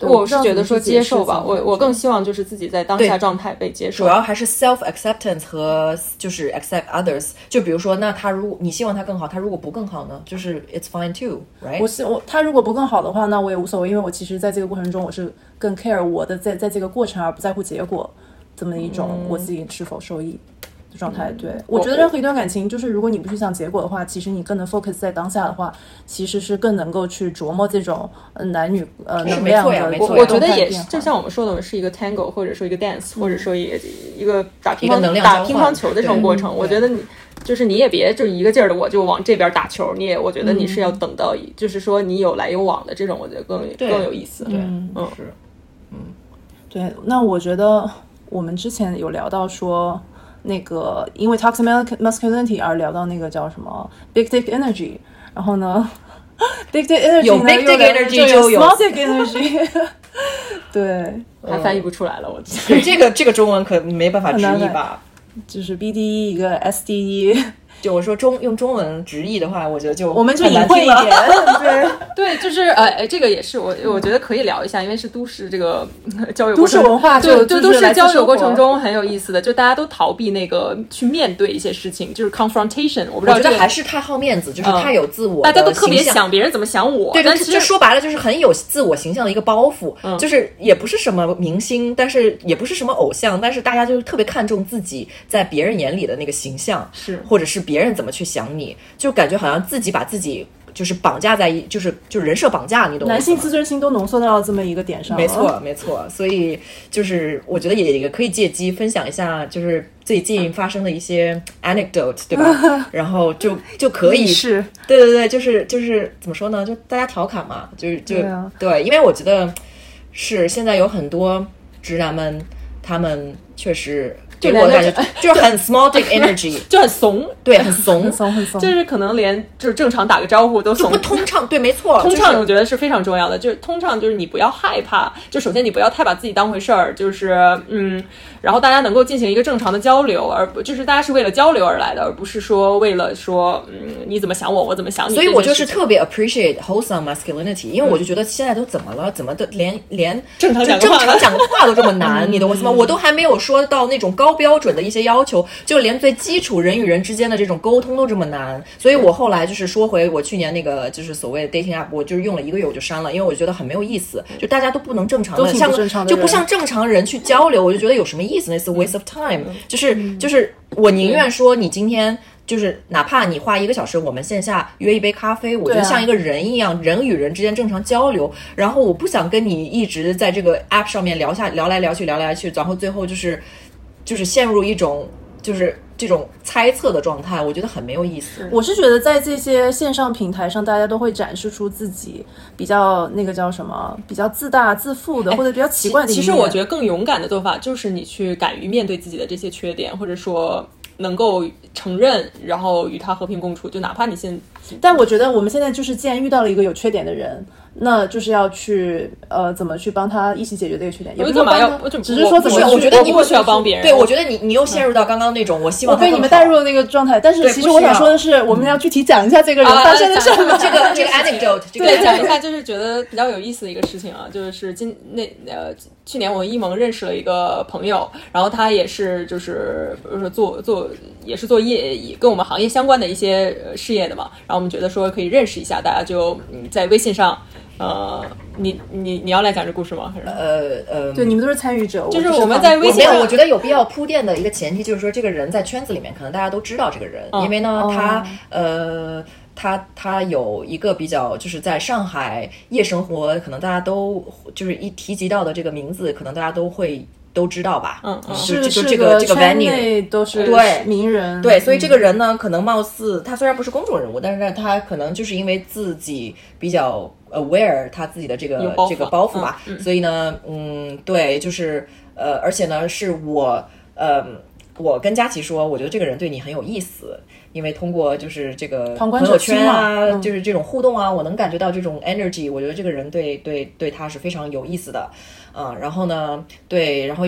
我是觉得说接受吧，我我更希望就是自己在当下状态被接受，主要还是 self acceptance 和就是 accept others。就比如说，那他如果你希望他更好，他如果不更好呢？就是 it's fine too，right？我希我他如果不更好的话，那我也无所谓，因为我其实在这个过程中我是更 care 我的在在这个过程而不在乎结果，这么一种我自己是否受益。状态对，我觉得任何一段感情，就是如果你不去想结果的话，其实你更能 focus 在当下的话，其实是更能够去琢磨这种男女呃能量的。我我觉得也是，就像我们说的，是一个 tango，或者说一个 dance，或者说一一个打乒乓打乒乓球的这种过程。我觉得你就是你也别就一个劲儿的我就往这边打球，你也我觉得你是要等到就是说你有来有往的这种，我觉得更更有意思。对，嗯是，嗯，对。那我觉得我们之前有聊到说。那个因为 toxic masculinity 而聊到那个叫什么 big dick energy，然后呢，big dick energy 有 big dick energy 就有 small dick energy，对，还翻译不出来了，我这个这个中文可没办法直译吧，就是 BDE 一个 SDE。就我说中用中文直译的话，我觉得就我们就隐晦一点，对。对，就是呃，这个也是我我觉得可以聊一下，因为是都市这个交友都市文化，对就都市交友过程中很有意思的，就大家都逃避那个去面对一些事情，就是 confrontation。我不知道，我觉得还是太好面子，就是太有自我，大家都特别想别人怎么想我，对，但其实说白了就是很有自我形象的一个包袱，就是也不是什么明星，但是也不是什么偶像，但是大家就是特别看重自己在别人眼里的那个形象，是。或者是别人怎么去想。你就感觉好像自己把自己就是绑架在一，就是就是人设绑架，你懂吗？男性自尊心都浓缩到了这么一个点上，没错没错。所以就是我觉得也也可以借机分享一下，就是最近发生的一些 anecdote，对吧？然后就就可以是，对对对，就是就是怎么说呢？就大家调侃嘛，就是就对，因为我觉得是现在有很多直男们，他们确实。给我感觉就是很 small dick energy，就很怂，对，很怂，很怂，很怂，就是可能连就是正常打个招呼都怂。不通畅，对，没错，通畅我觉得是非常重要的，就是通畅，就是你不要害怕，就首先你不要太把自己当回事儿，就是嗯，然后大家能够进行一个正常的交流，而不就是大家是为了交流而来的，而不是说为了说嗯你怎么想我，我怎么想你，所以我就是特别 appreciate wholesome masculinity，因为我就觉得现在都怎么了，怎么的连连正常正常讲个话都这么难，你懂我意思吗？我都还没有说到那种高。标准的一些要求，就连最基础人与人之间的这种沟通都这么难，所以我后来就是说回我去年那个就是所谓的 dating app，我就是用了一个月我就删了，因为我觉得很没有意思，就大家都不能正常的像就不像正常人去交流，我就觉得有什么意思那是 waste of time，就是就是我宁愿说你今天就是哪怕你花一个小时，我们线下约一杯咖啡，我觉得像一个人一样，人与人之间正常交流，然后我不想跟你一直在这个 app 上面聊下聊来聊去聊来聊去，然后最后就是。就是陷入一种就是这种猜测的状态，我觉得很没有意思。我是觉得在这些线上平台上，大家都会展示出自己比较那个叫什么，比较自大自负的，或者比较奇怪的。其实我觉得更勇敢的做法就是你去敢于面对自己的这些缺点，或者说能够承认，然后与他和平共处。就哪怕你现，但我觉得我们现在就是既然遇到了一个有缺点的人。那就是要去呃，怎么去帮他一起解决这个缺点？也不是帮他，只是说怎么？我觉得你不需要帮别人。对，我觉得你你又陷入到刚刚那种我希望我被你们带入的那个状态。但是其实我想说的是，我们要具体讲一下这个人发生的事么。这个这个 anecdote，对，讲一下就是觉得比较有意思的一个事情啊，就是今那呃去年我一萌认识了一个朋友，然后他也是就是比如说做做也是做业跟我们行业相关的一些事业的嘛，然后我们觉得说可以认识一下，大家就嗯在微信上。呃，你你你要来讲这故事吗？还是呃呃，对，你们都是参与者，就是我们在微信上，我觉得有必要铺垫的一个前提就是说，这个人在圈子里面可能大家都知道这个人，因为呢，他呃，他他有一个比较就是在上海夜生活，可能大家都就是一提及到的这个名字，可能大家都会。都知道吧？嗯嗯，是就这个这个 venue 都是对名人，对，所以这个人呢，可能貌似他虽然不是公众人物，但是他可能就是因为自己比较 aware 他自己的这个这个包袱吧，所以呢，嗯，对，就是呃，而且呢，是我呃，我跟佳琪说，我觉得这个人对你很有意思，因为通过就是这个朋友圈啊，就是这种互动啊，我能感觉到这种 energy，我觉得这个人对对对他是非常有意思的。嗯，然后呢，对，然后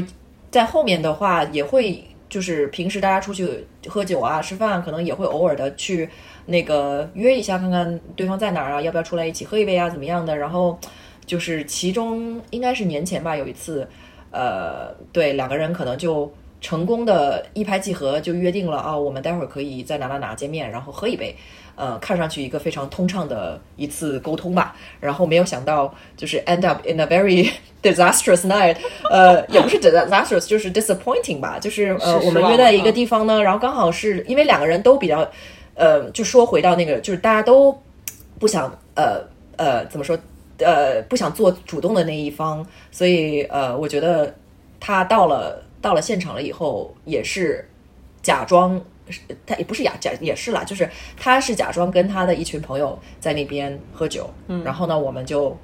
在后面的话也会，就是平时大家出去喝酒啊、吃饭，可能也会偶尔的去那个约一下，看看对方在哪儿啊，要不要出来一起喝一杯啊，怎么样的？然后就是其中应该是年前吧，有一次，呃，对，两个人可能就成功的一拍即合，就约定了啊，我们待会儿可以在哪哪哪见面，然后喝一杯。呃，看上去一个非常通畅的一次沟通吧，然后没有想到就是 end up in a very disastrous night，呃，也不是 disastrous，就是 disappointing 吧，就是呃，我们约在一个地方呢，然后刚好是因为两个人都比较，呃，就说回到那个，就是大家都不想，呃呃，怎么说，呃，不想做主动的那一方，所以呃，我觉得他到了到了现场了以后，也是假装。他也不是假假也是啦，就是他是假装跟他的一群朋友在那边喝酒，嗯，然后呢，我们就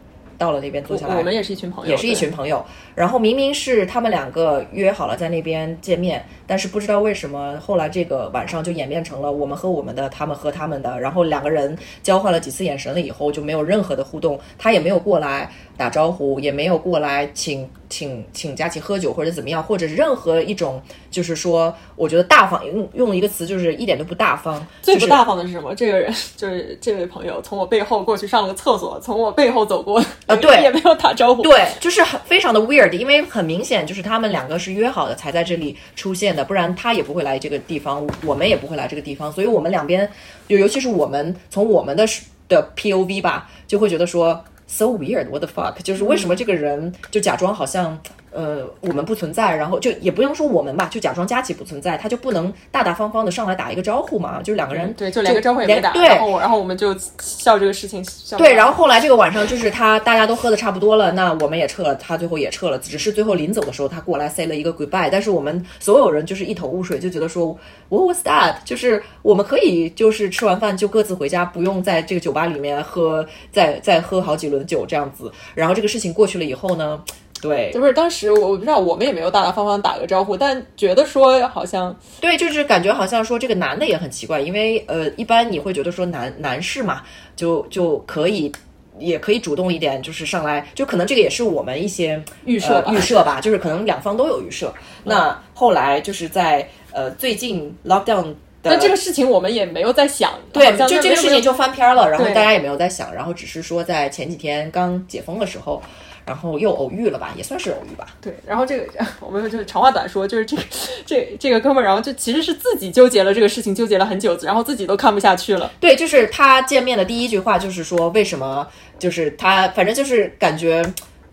到了那边坐下来，我们也是一群朋友，也是一群朋友，然后明明是他们两个约好了在那边见面，但是不知道为什么后来这个晚上就演变成了我们喝我们的，他们喝他们的，然后两个人交换了几次眼神了以后就没有任何的互动，他也没有过来打招呼，也没有过来请。请请佳琪喝酒或者怎么样，或者任何一种，就是说，我觉得大方用用一个词，就是一点都不大方。最不大方的是什么？这个人就是这位朋友，从我背后过去上了个厕所，从我背后走过，啊，对，也没有打招呼，对，就是很非常的 weird，因为很明显就是他们两个是约好的才在这里出现的，不然他也不会来这个地方，我们也不会来这个地方，所以我们两边，就尤其是我们从我们的的 P O V 吧，就会觉得说 so weird，what the fuck，就是为什么这个人就假装好像。呃，我们不存在，然后就也不用说我们吧，就假装佳琪不存在，他就不能大大方方的上来打一个招呼嘛？就两个人，对，就连个招呼也没打，对，然后然后我们就笑这个事情，笑对，然后后来这个晚上就是他大家都喝的差不多了，那我们也撤了，他最后也撤了，只是最后临走的时候他过来 say 了一个 goodbye，但是我们所有人就是一头雾水，就觉得说 what was that？就是我们可以就是吃完饭就各自回家，不用在这个酒吧里面喝，再再喝好几轮酒这样子，然后这个事情过去了以后呢？对，就是当时我不知道，我们也没有大大方方打个招呼，但觉得说好像对，就是感觉好像说这个男的也很奇怪，因为呃，一般你会觉得说男男士嘛，就就可以也可以主动一点，就是上来，就可能这个也是我们一些预设预设吧，就是可能两方都有预设。那后来就是在呃最近 lockdown，但这个事情我们也没有在想，对，就这个事情就翻篇了，然后大家也没有在想，然后只是说在前几天刚解封的时候。然后又偶遇了吧，也算是偶遇吧。对，然后这个 我们就是长话短说，就是这个这这个哥们儿，然后就其实是自己纠结了这个事情，纠结了很久，然后自己都看不下去了。对，就是他见面的第一句话就是说，为什么就是他，反正就是感觉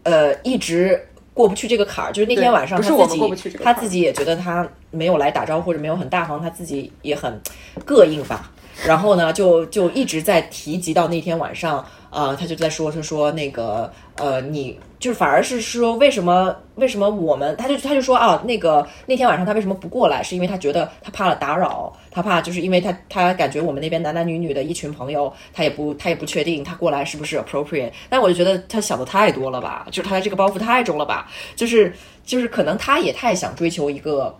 呃一直过不去这个坎儿。就是那天晚上他自己他自己也觉得他没有来打招呼或者没有很大方，他自己也很膈应吧。然后呢，就就一直在提及到那天晚上。呃，他就在说，他说那个，呃，你就是反而是说，为什么为什么我们，他就他就说啊，那个那天晚上他为什么不过来？是因为他觉得他怕了打扰，他怕就是因为他他感觉我们那边男男女女的一群朋友，他也不他也不确定他过来是不是 appropriate。但我就觉得他想的太多了吧，就是他这个包袱太重了吧，就是就是可能他也太想追求一个，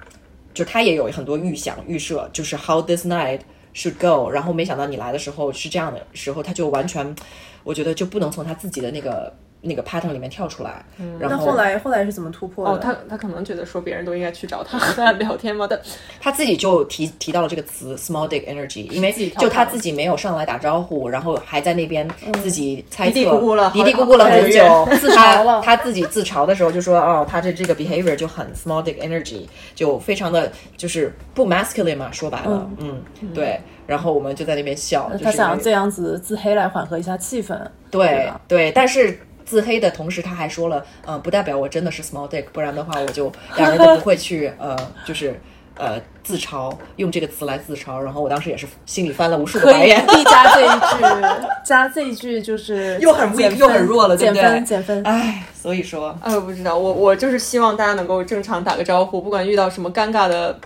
就他也有很多预想预设，就是 how this night should go。然后没想到你来的时候是这样的时候，他就完全。我觉得就不能从他自己的那个那个 pattern 里面跳出来。然那后来后来是怎么突破的？哦，他他可能觉得说别人都应该去找他和他 聊天嘛，但 他自己就提提到了这个词 small dick energy，因为自己就他自己没有上来打招呼，然后还在那边自己猜测，嘀嘀咕咕了嘀嘀咕咕了很久，自嘲他了他自己自嘲的时候就说，哦，他这这个 behavior 就很 small dick energy，就非常的就是不 masculine 嘛，说白了，嗯，对。然后我们就在那边笑，他想要这样子自黑来缓和一下气氛。对对对，但是自黑的同时，他还说了，呃，不代表我真的是 small dick，不然的话，我就两人都不会去，呃，就是呃自嘲，用这个词来自嘲。然后我当时也是心里翻了无数个可以白眼。必加这一句，加这一句就是 又很 weak，又很弱了对不对减分减分。唉，所以说，哎，我不知道，我我就是希望大家能够正常打个招呼，不管遇到什么尴尬的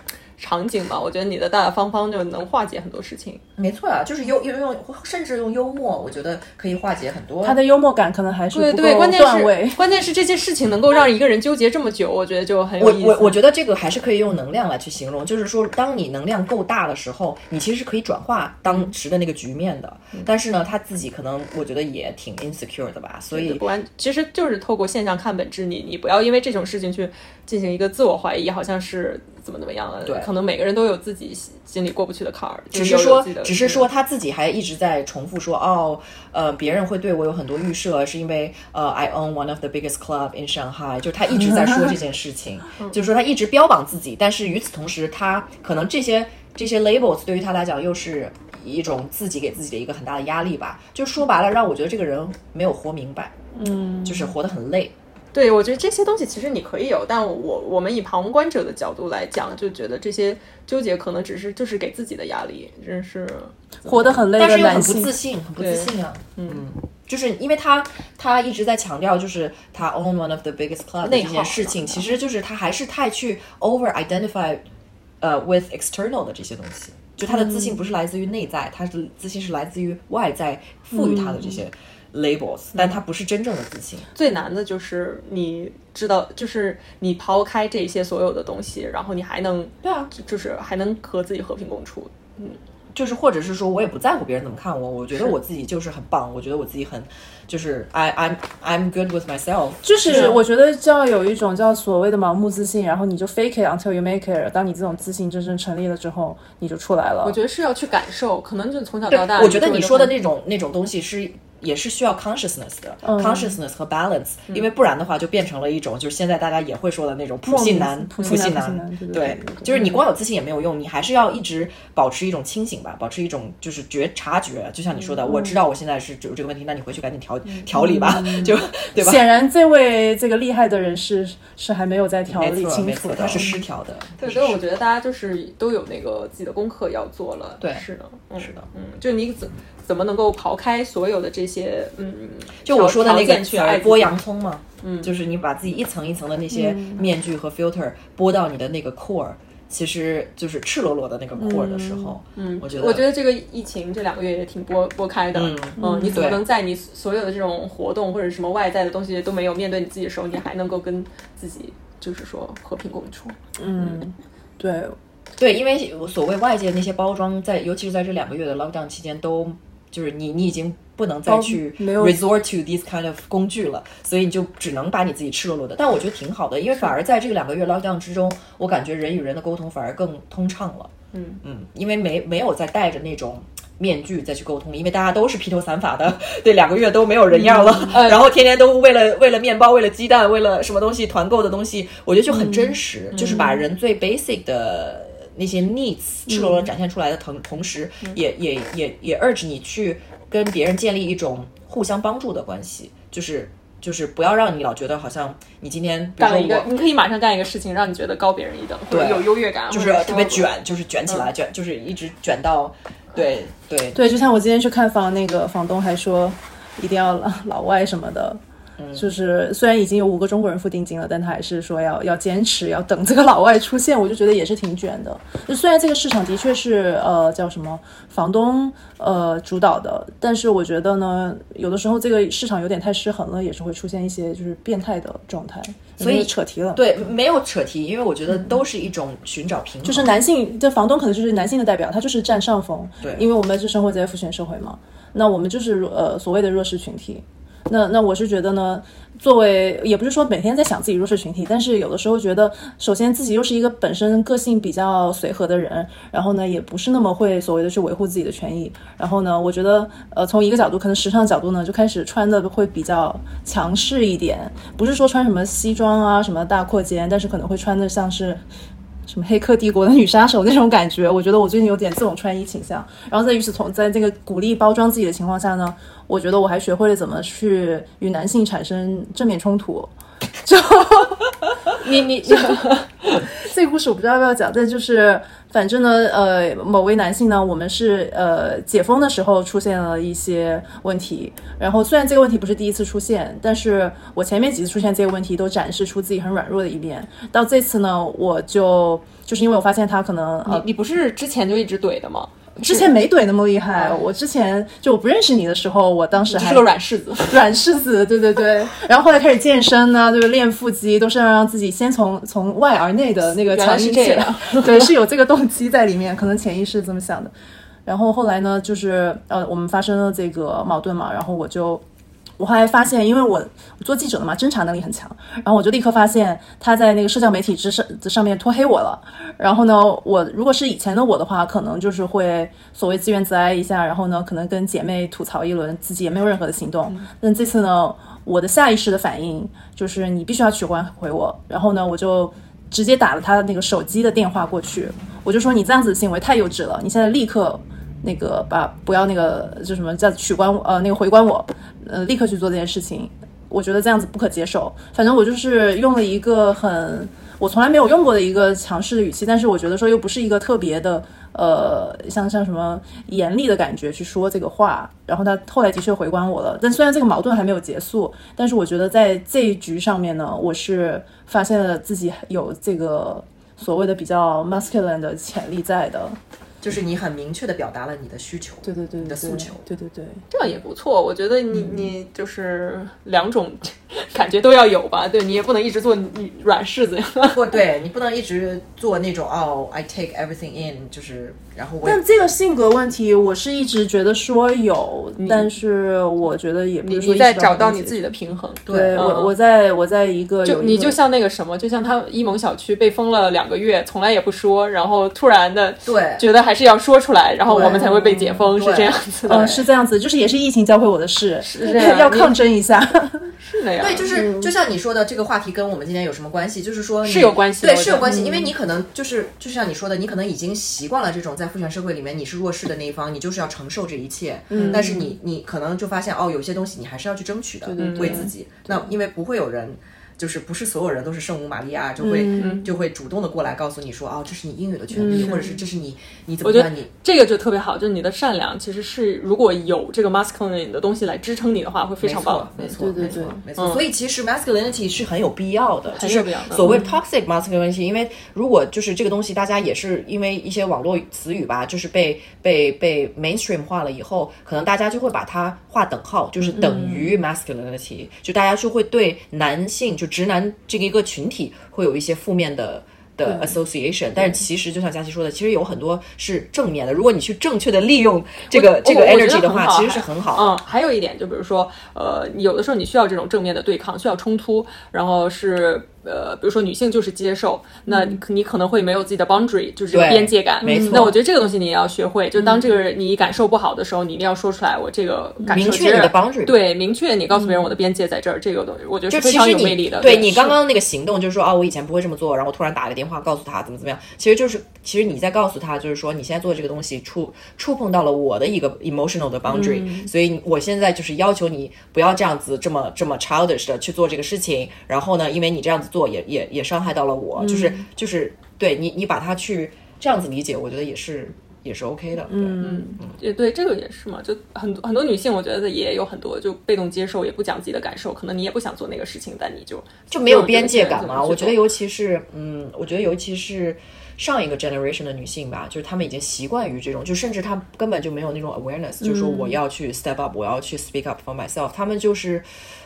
场景吧，我觉得你的大大方方就能化解很多事情。没错啊，就是幽用用，甚至用幽默，我觉得可以化解很多。他的幽默感可能还是不对对，够关键是。关键是这些事情能够让一个人纠结这么久，我觉得就很有我意思。我我觉得这个还是可以用能量来去形容，就是说，当你能量够大的时候，你其实是可以转化当时的那个局面的。但是呢，他自己可能我觉得也挺 insecure 的吧，所以不然其实就是透过现象看本质，你你不要因为这种事情去进行一个自我怀疑，好像是怎么怎么样了。对可能每个人都有自己心里过不去的坎儿，只是有自己的，只是说他自己还一直在重复说，哦，呃，别人会对我有很多预设，是因为呃，I own one of the biggest club in Shanghai，就是他一直在说这件事情，就是说他一直标榜自己，但是与此同时，他可能这些这些 labels 对于他来讲又是一种自己给自己的一个很大的压力吧，就说白了，让我觉得这个人没有活明白，嗯，就是活得很累。对，我觉得这些东西其实你可以有，但我我们以旁观者的角度来讲，就觉得这些纠结可能只是就是给自己的压力，真是活得很累但是又很不自信，很不自信啊。嗯，就是因为他他一直在强调，就是他 own one of the biggest club 的这件事情，其实就是他还是太去 over identify，呃，with external 的这些东西。就他的自信不是来自于内在，他的自信是来自于外在赋予他的这些 labels，、但它不是真正的自信。最难的就是你知道，就是你抛开这些所有的东西，然后你还能对啊，就是还能和自己和平共处。嗯就是或者是说我也不在乎别人怎么看我，我觉得我自己就是很棒，我觉得我自己很就是 I I'm I'm good with myself，就是我觉得就要有一种叫所谓的盲目自信，然后你就 fake it until you make it。当你这种自信真正成立了之后，你就出来了。我觉得是要去感受，可能就从小到大，我觉得你说的那那种那种东西是也是需要 consciousness 的、嗯。consciousness 和 balance，、因为不然的话就变成了一种就是现在大家也会说的那种普信男、普信男对。就是你光有自信也没有用，你还是要一直保持一种清醒吧，保持一种就是觉察觉，就像你说的，我知道我现在是有这个问题，那你回去赶紧调调理吧，就对吧？显然，这位这个厉害的人是是还没有在调理没错，清楚的，他是失调的。对，所以我觉得大家就是都有那个自己的功课要做了。对。是的，嗯、是的。嗯，就你怎怎么能够刨开所有的这些，嗯，就我说的那个件去爱剥洋葱嘛，嗯，就是你把自己一层一层的那些面具和 filter 剥到你的那个 core，其实就是赤裸裸的那个 core 的时候，嗯，我觉得我觉得这个疫情这两个月也挺剥剥开的，嗯你怎么能在你所有的这种活动或者什么外在的东西都没有面对你自己的时候，你还能够跟自己就是说和平共处？嗯。对，对，因为所谓外界那些包装在，尤其是在这两个月的 lockdown 期间，都就是你你已经不能再去 resort to these kind of 工具了，所以你就只能把你自己赤裸裸的。但我觉得挺好的，因为反而在这个两个月 lockdown 之中，我感觉人与人的沟通反而更通畅了。嗯嗯，因为没没有再戴着那种。面具再去沟通，因为大家都是披头散发的，对，两个月都没有人样了，然后天天都为了为了面包、为了鸡蛋、为了什么东西团购的东西，我觉得就很真实，就是把人最 basic 的那些 needs 赤裸裸展现出来的同同时，也也也也 urge 你去跟别人建立一种互相帮助的关系，就是就是不要让你老觉得好像你今天比如干了一个，说你可以马上干一个事情，让你觉得高别人一等，对有优越感，就是特别卷，就是卷起来，卷就是一直卷到，对对。对，就像我今天去看房，那个房东还说一定要老老外什么的。就是虽然已经有五个中国人付定金了，但他还是说要要坚持，要等这个老外出现，我就觉得也是挺卷的。就虽然这个市场的确是呃叫什么房东呃主导的，但是我觉得呢，有的时候这个市场有点太失衡了，也是会出现一些就是变态的状态。所以扯题了。对，没有扯题，因为我觉得都是一种寻找平衡，就是男性，这房东可能就是男性的代表，他就是占上风。对因为我们是生活在父权社会嘛，那我们就是呃所谓的弱势群体。那那我是觉得呢。作为也不是说每天在想自己弱势群体，但是有的时候觉得，首先自己又是一个本身个性比较随和的人，然后呢，也不是那么会所谓的去维护自己的权益。然后呢，我觉得，呃，从一个角度，可能时尚角度呢，就开始穿的会比较强势一点，不是说穿什么西装啊，什么大阔肩，但是可能会穿的像是什么黑客帝国的女杀手那种感觉。我觉得我最近有点这种穿衣倾向。然后在与此同在这个鼓励包装自己的情况下呢。我觉得我还学会了怎么去与男性产生正面冲突，就 你你你 这个故事我不知道要不要讲，但就是反正呢，呃，某位男性呢，我们是呃解封的时候出现了一些问题，然后虽然这个问题不是第一次出现，但是我前面几次出现这个问题都展示出自己很软弱的一面，到这次呢，我就就是因为我发现他可能你你不是之前就一直怼的吗？之前没怼那么厉害，我之前就我不认识你的时候，我当时还是个软柿子，软柿子，对对对。然后后来开始健身呢，就是练腹肌，都是要让自己先从从外而内的那个强硬起来，对，是有这个动机在里面，可能潜意识这么想的。然后后来呢，就是呃，我们发生了这个矛盾嘛，然后我就。我后来发现，因为我做记者的嘛，侦查能力很强，然后我就立刻发现他在那个社交媒体之上上面拖黑我了。然后呢，我如果是以前的我的话，可能就是会所谓自怨自哀一下，然后呢，可能跟姐妹吐槽一轮，自己也没有任何的行动。但这次呢，我的下意识的反应就是你必须要取关回我。然后呢，我就直接打了他的那个手机的电话过去，我就说你这样子的行为太幼稚了，你现在立刻。那个把不要那个就什么叫取关呃那个回关我，呃立刻去做这件事情，我觉得这样子不可接受。反正我就是用了一个很我从来没有用过的一个强势的语气，但是我觉得说又不是一个特别的呃像像什么严厉的感觉去说这个话。然后他后来的确回关我了，但虽然这个矛盾还没有结束，但是我觉得在这一局上面呢，我是发现了自己有这个所谓的比较 masculine 的潜力在的。就是你很明确的表达了你的需求，对对对，你的诉求，对对对，这样也不错。我觉得你你就是两种 感觉都要有吧，对你也不能一直做软柿子呀。不，对你不能一直做那种哦，I take everything in，就是。然后，但这个性格问题，我是一直觉得说有，但是我觉得也不是说在找到你自己的平衡。对我，我在我在一个就你就像那个什么，就像他一萌小区被封了两个月，从来也不说，然后突然的对觉得还是要说出来，然后我们才会被解封，是这样子的。嗯，是这样子，就是也是疫情教会我的事，是这样，要抗争一下。是那样，对，就是就像你说的，这个话题跟我们今天有什么关系？就是说是有关系，对，是有关系，因为你可能就是就像你说的，你可能已经习惯了这种在父权社会里面，你是弱势的那一方，你就是要承受这一切。嗯，但是你你可能就发现哦，有些东西你还是要去争取的，为自己。那因为不会有人。就是不是所有人都是圣母玛利亚，就会就会主动的过来告诉你说，哦，这是你应有的权利，或者是这是你你怎么样？你这个就特别好，就是你的善良其实是如果有这个 masculine 的东西来支撑你的话，会非常棒。没错，对对对，没错。所以其实 masculinity 是很有必要的，就是。所谓 toxic masculinity，因为如果就是这个东西，大家也是因为一些网络词语吧，就是被被被 mainstream 化了以后，可能大家就会把它划等号，就是等于 masculinity，就大家就会对男性就直男这个。一个群体会有一些负面的的 association，但是其实就像佳琪说的，其实有很多是正面的。如果你去正确的利用这个这个 energy 的话，其实是很好。嗯，还有一点，就比如说，呃，有的时候你需要这种正面的对抗，需要冲突，然后是。呃，比如说女性就是接受，那你可能会没有自己的 boundary，就是边界感。没错。那我觉得这个东西你也要学会，就当这个你感受不好的时候，你一定要说出来，我这个感受。明确你的 boundary。对，明确你告诉别人我的边界在这儿，这个东西我觉得是非常有魅力的。对你刚刚那个行动，就是说啊，我以前不会这么做，然后突然打个电话告诉他怎么怎么样，其实就是其实你在告诉他，就是说你现在做的这个东西触触碰到了我的一个 emotional 的 boundary，所以我现在就是要求你不要这样子这么这么 childish 的去做这个事情。然后呢，因为你这样子做也也也是。伤害到了我，就是就是对你，你把它去这样子理解，我觉得也是也是 OK 的。嗯嗯，也对，这个也是嘛。就很多很多女性，我觉得也有很多就被动接受，也不讲自己的感受。可能你也不想做那个事情，但你就就没有边界感嘛。我觉得尤其是嗯，我觉得尤其是上一个 generation 的女性吧，就是她们已经习惯于这种，就甚至她根本就没有那种 awareness，就是说我要去 step up，我要去 speak up for myself。她们就是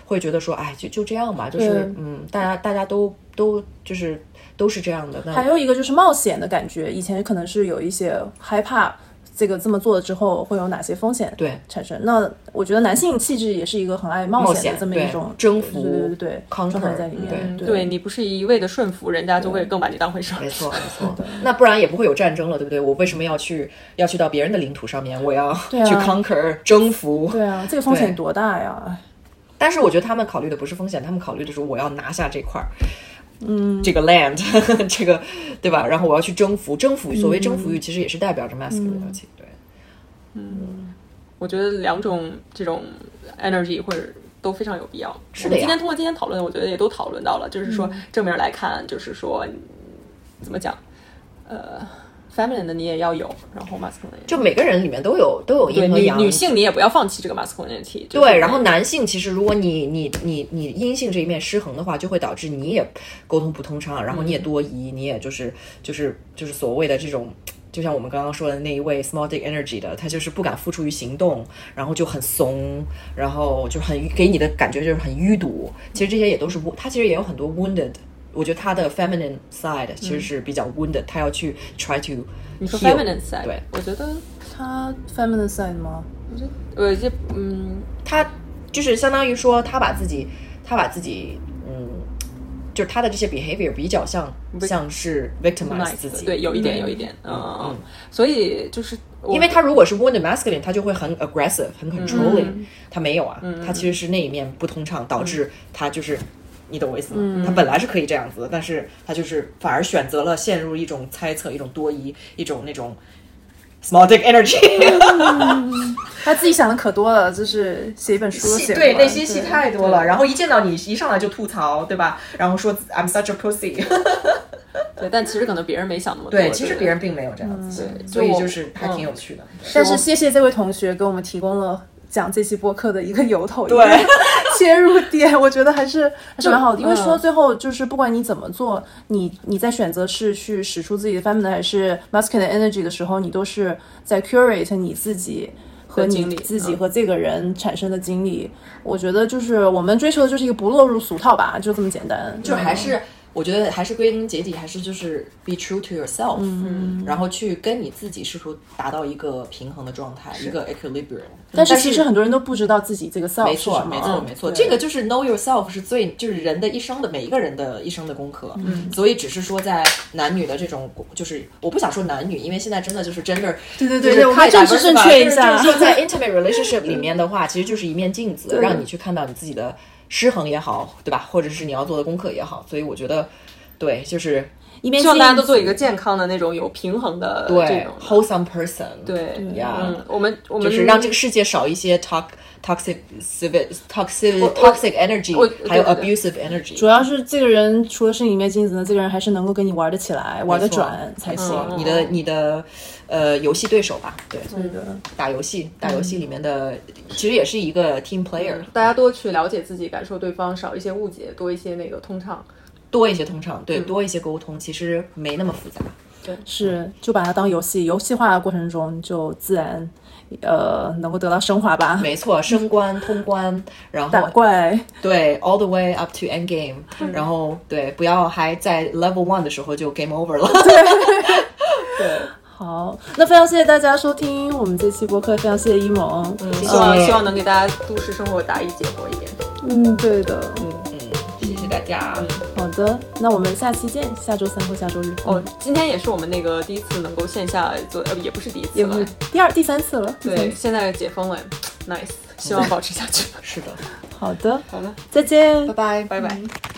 会觉得说，哎，就就这样吧，就是嗯，大家大家都。都就是都是这样的。还有一个就是冒险的感觉，以前可能是有一些害怕这个这么做了之后会有哪些风险对产生？那我觉得男性气质也是一个很爱冒险的这么一种征服，对对对，康状态在里面。对你不是一味的顺服，人家就会更把你当回事。没错没错，那不然也不会有战争了，对不对？我为什么要去要去到别人的领土上面？我要去 conquer 征服？对啊，这个风险多大呀？但是我觉得他们考虑的不是风险，他们考虑的是我要拿下这块儿。嗯，这个 land，这个对吧？然后我要去征服，征服。所谓征服欲，其实也是代表着 masculinity。对，嗯，我觉得两种这种 energy 或者都非常有必要。是的今天通过今天讨论，我觉得也都讨论到了，就是说正面来看，就是说怎么讲，呃。Feminine 的你也要有，然后 masculine 就每个人里面都有都有阴和阳。女性你也不要放弃这个 masculinity。对，然后男性其实如果你你你你阴性这一面失衡的话，就会导致你也沟通不通畅，然后你也多疑，你也就是就是就是所谓的这种，就像我们刚刚说的那一位 small dick energy 的，他就是不敢付出于行动，然后就很怂，然后就很给你的感觉就是很淤堵。其实这些也都是他其实也有很多 wounded。我觉得他的 feminine side 其实是比较 wounded，他要去 try to。你说 feminine side？对，我觉得他 feminine side 吗？我觉得有些嗯，他就是相当于说他把自己，他把自己，嗯，就是他的这些 behavior 比较像像是 victimize 自己。对，有一点，有一点，嗯嗯。所以就是因为他如果是 wounded masculine，他就会很 aggressive，很 controlling。他没有啊，他其实是那一面不通畅，导致他就是。你懂我意思吗？他本来是可以这样子的，但是他就是反而选择了陷入一种猜测、一种多疑、一种那种 small dick energy。他自己想的可多了，就是写一本书写对内心戏太多了。然后一见到你，一上来就吐槽，对吧？然后说 I'm such a pussy。对，但其实可能别人没想那么多。对，其实别人并没有这样子，所以就是还挺有趣的。但是谢谢这位同学给我们提供了。讲这期播客的一个由头，对 切入点，我觉得还是还是蛮好的。因为说最后就是不管你怎么做，你你在选择是去使出自己的 feminine 还是 masculine energy 的时候，你都是在 curate 你自己和你自己和这个人产生的经历。我觉得就是我们追求的就是一个不落入俗套吧，就这么简单。就还是。我觉得还是归根结底，还是就是 be true to yourself，然后去跟你自己试图达到一个平衡的状态，一个 equilibrium。但是其实很多人都不知道自己这个 self 没错，没错，没错。这个就是 know yourself 是最就是人的一生的每一个人的一生的功课。嗯，所以只是说在男女的这种，就是我不想说男女，因为现在真的就是 gender，对对对，我们正式正确一下。就是说在 intimate relationship 里面的话，其实就是一面镜子，让你去看到你自己的。失衡也好，对吧？或者是你要做的功课也好，所以我觉得，对，就是希望大家都做一个健康的那种有平衡的对 wholesome person。对呀，嗯，我们我们就是让这个世界少一些 toxic toxic toxic toxic energy，还有 abusive energy。主要是这个人除了是一面镜子呢，这个人还是能够跟你玩得起来、玩得转才行。你的你的。呃，游戏对手吧，对，对的，打游戏，打游戏里面的其实也是一个 team player，大家多去了解自己，感受对方，少一些误解，多一些那个通畅，多一些通畅，对，多一些沟通，其实没那么复杂，对，是就把它当游戏，游戏化的过程中就自然，呃，能够得到升华吧，没错，升官通关，然后打怪，对，all the way up to end game，然后对，不要还在 level one 的时候就 game over 了，对。好，那非常谢谢大家收听我们这期播客，非常谢谢一萌，希望希望能给大家都市生活答疑解惑一点。嗯，对的，嗯嗯，谢谢大家。好的，那我们下期见，下周三或下周日。哦，今天也是我们那个第一次能够线下做，呃，也不是第一次，也不是第二、第三次了。对，现在解封了，nice，希望保持下去。是的，好的，好的，再见，拜拜，拜拜。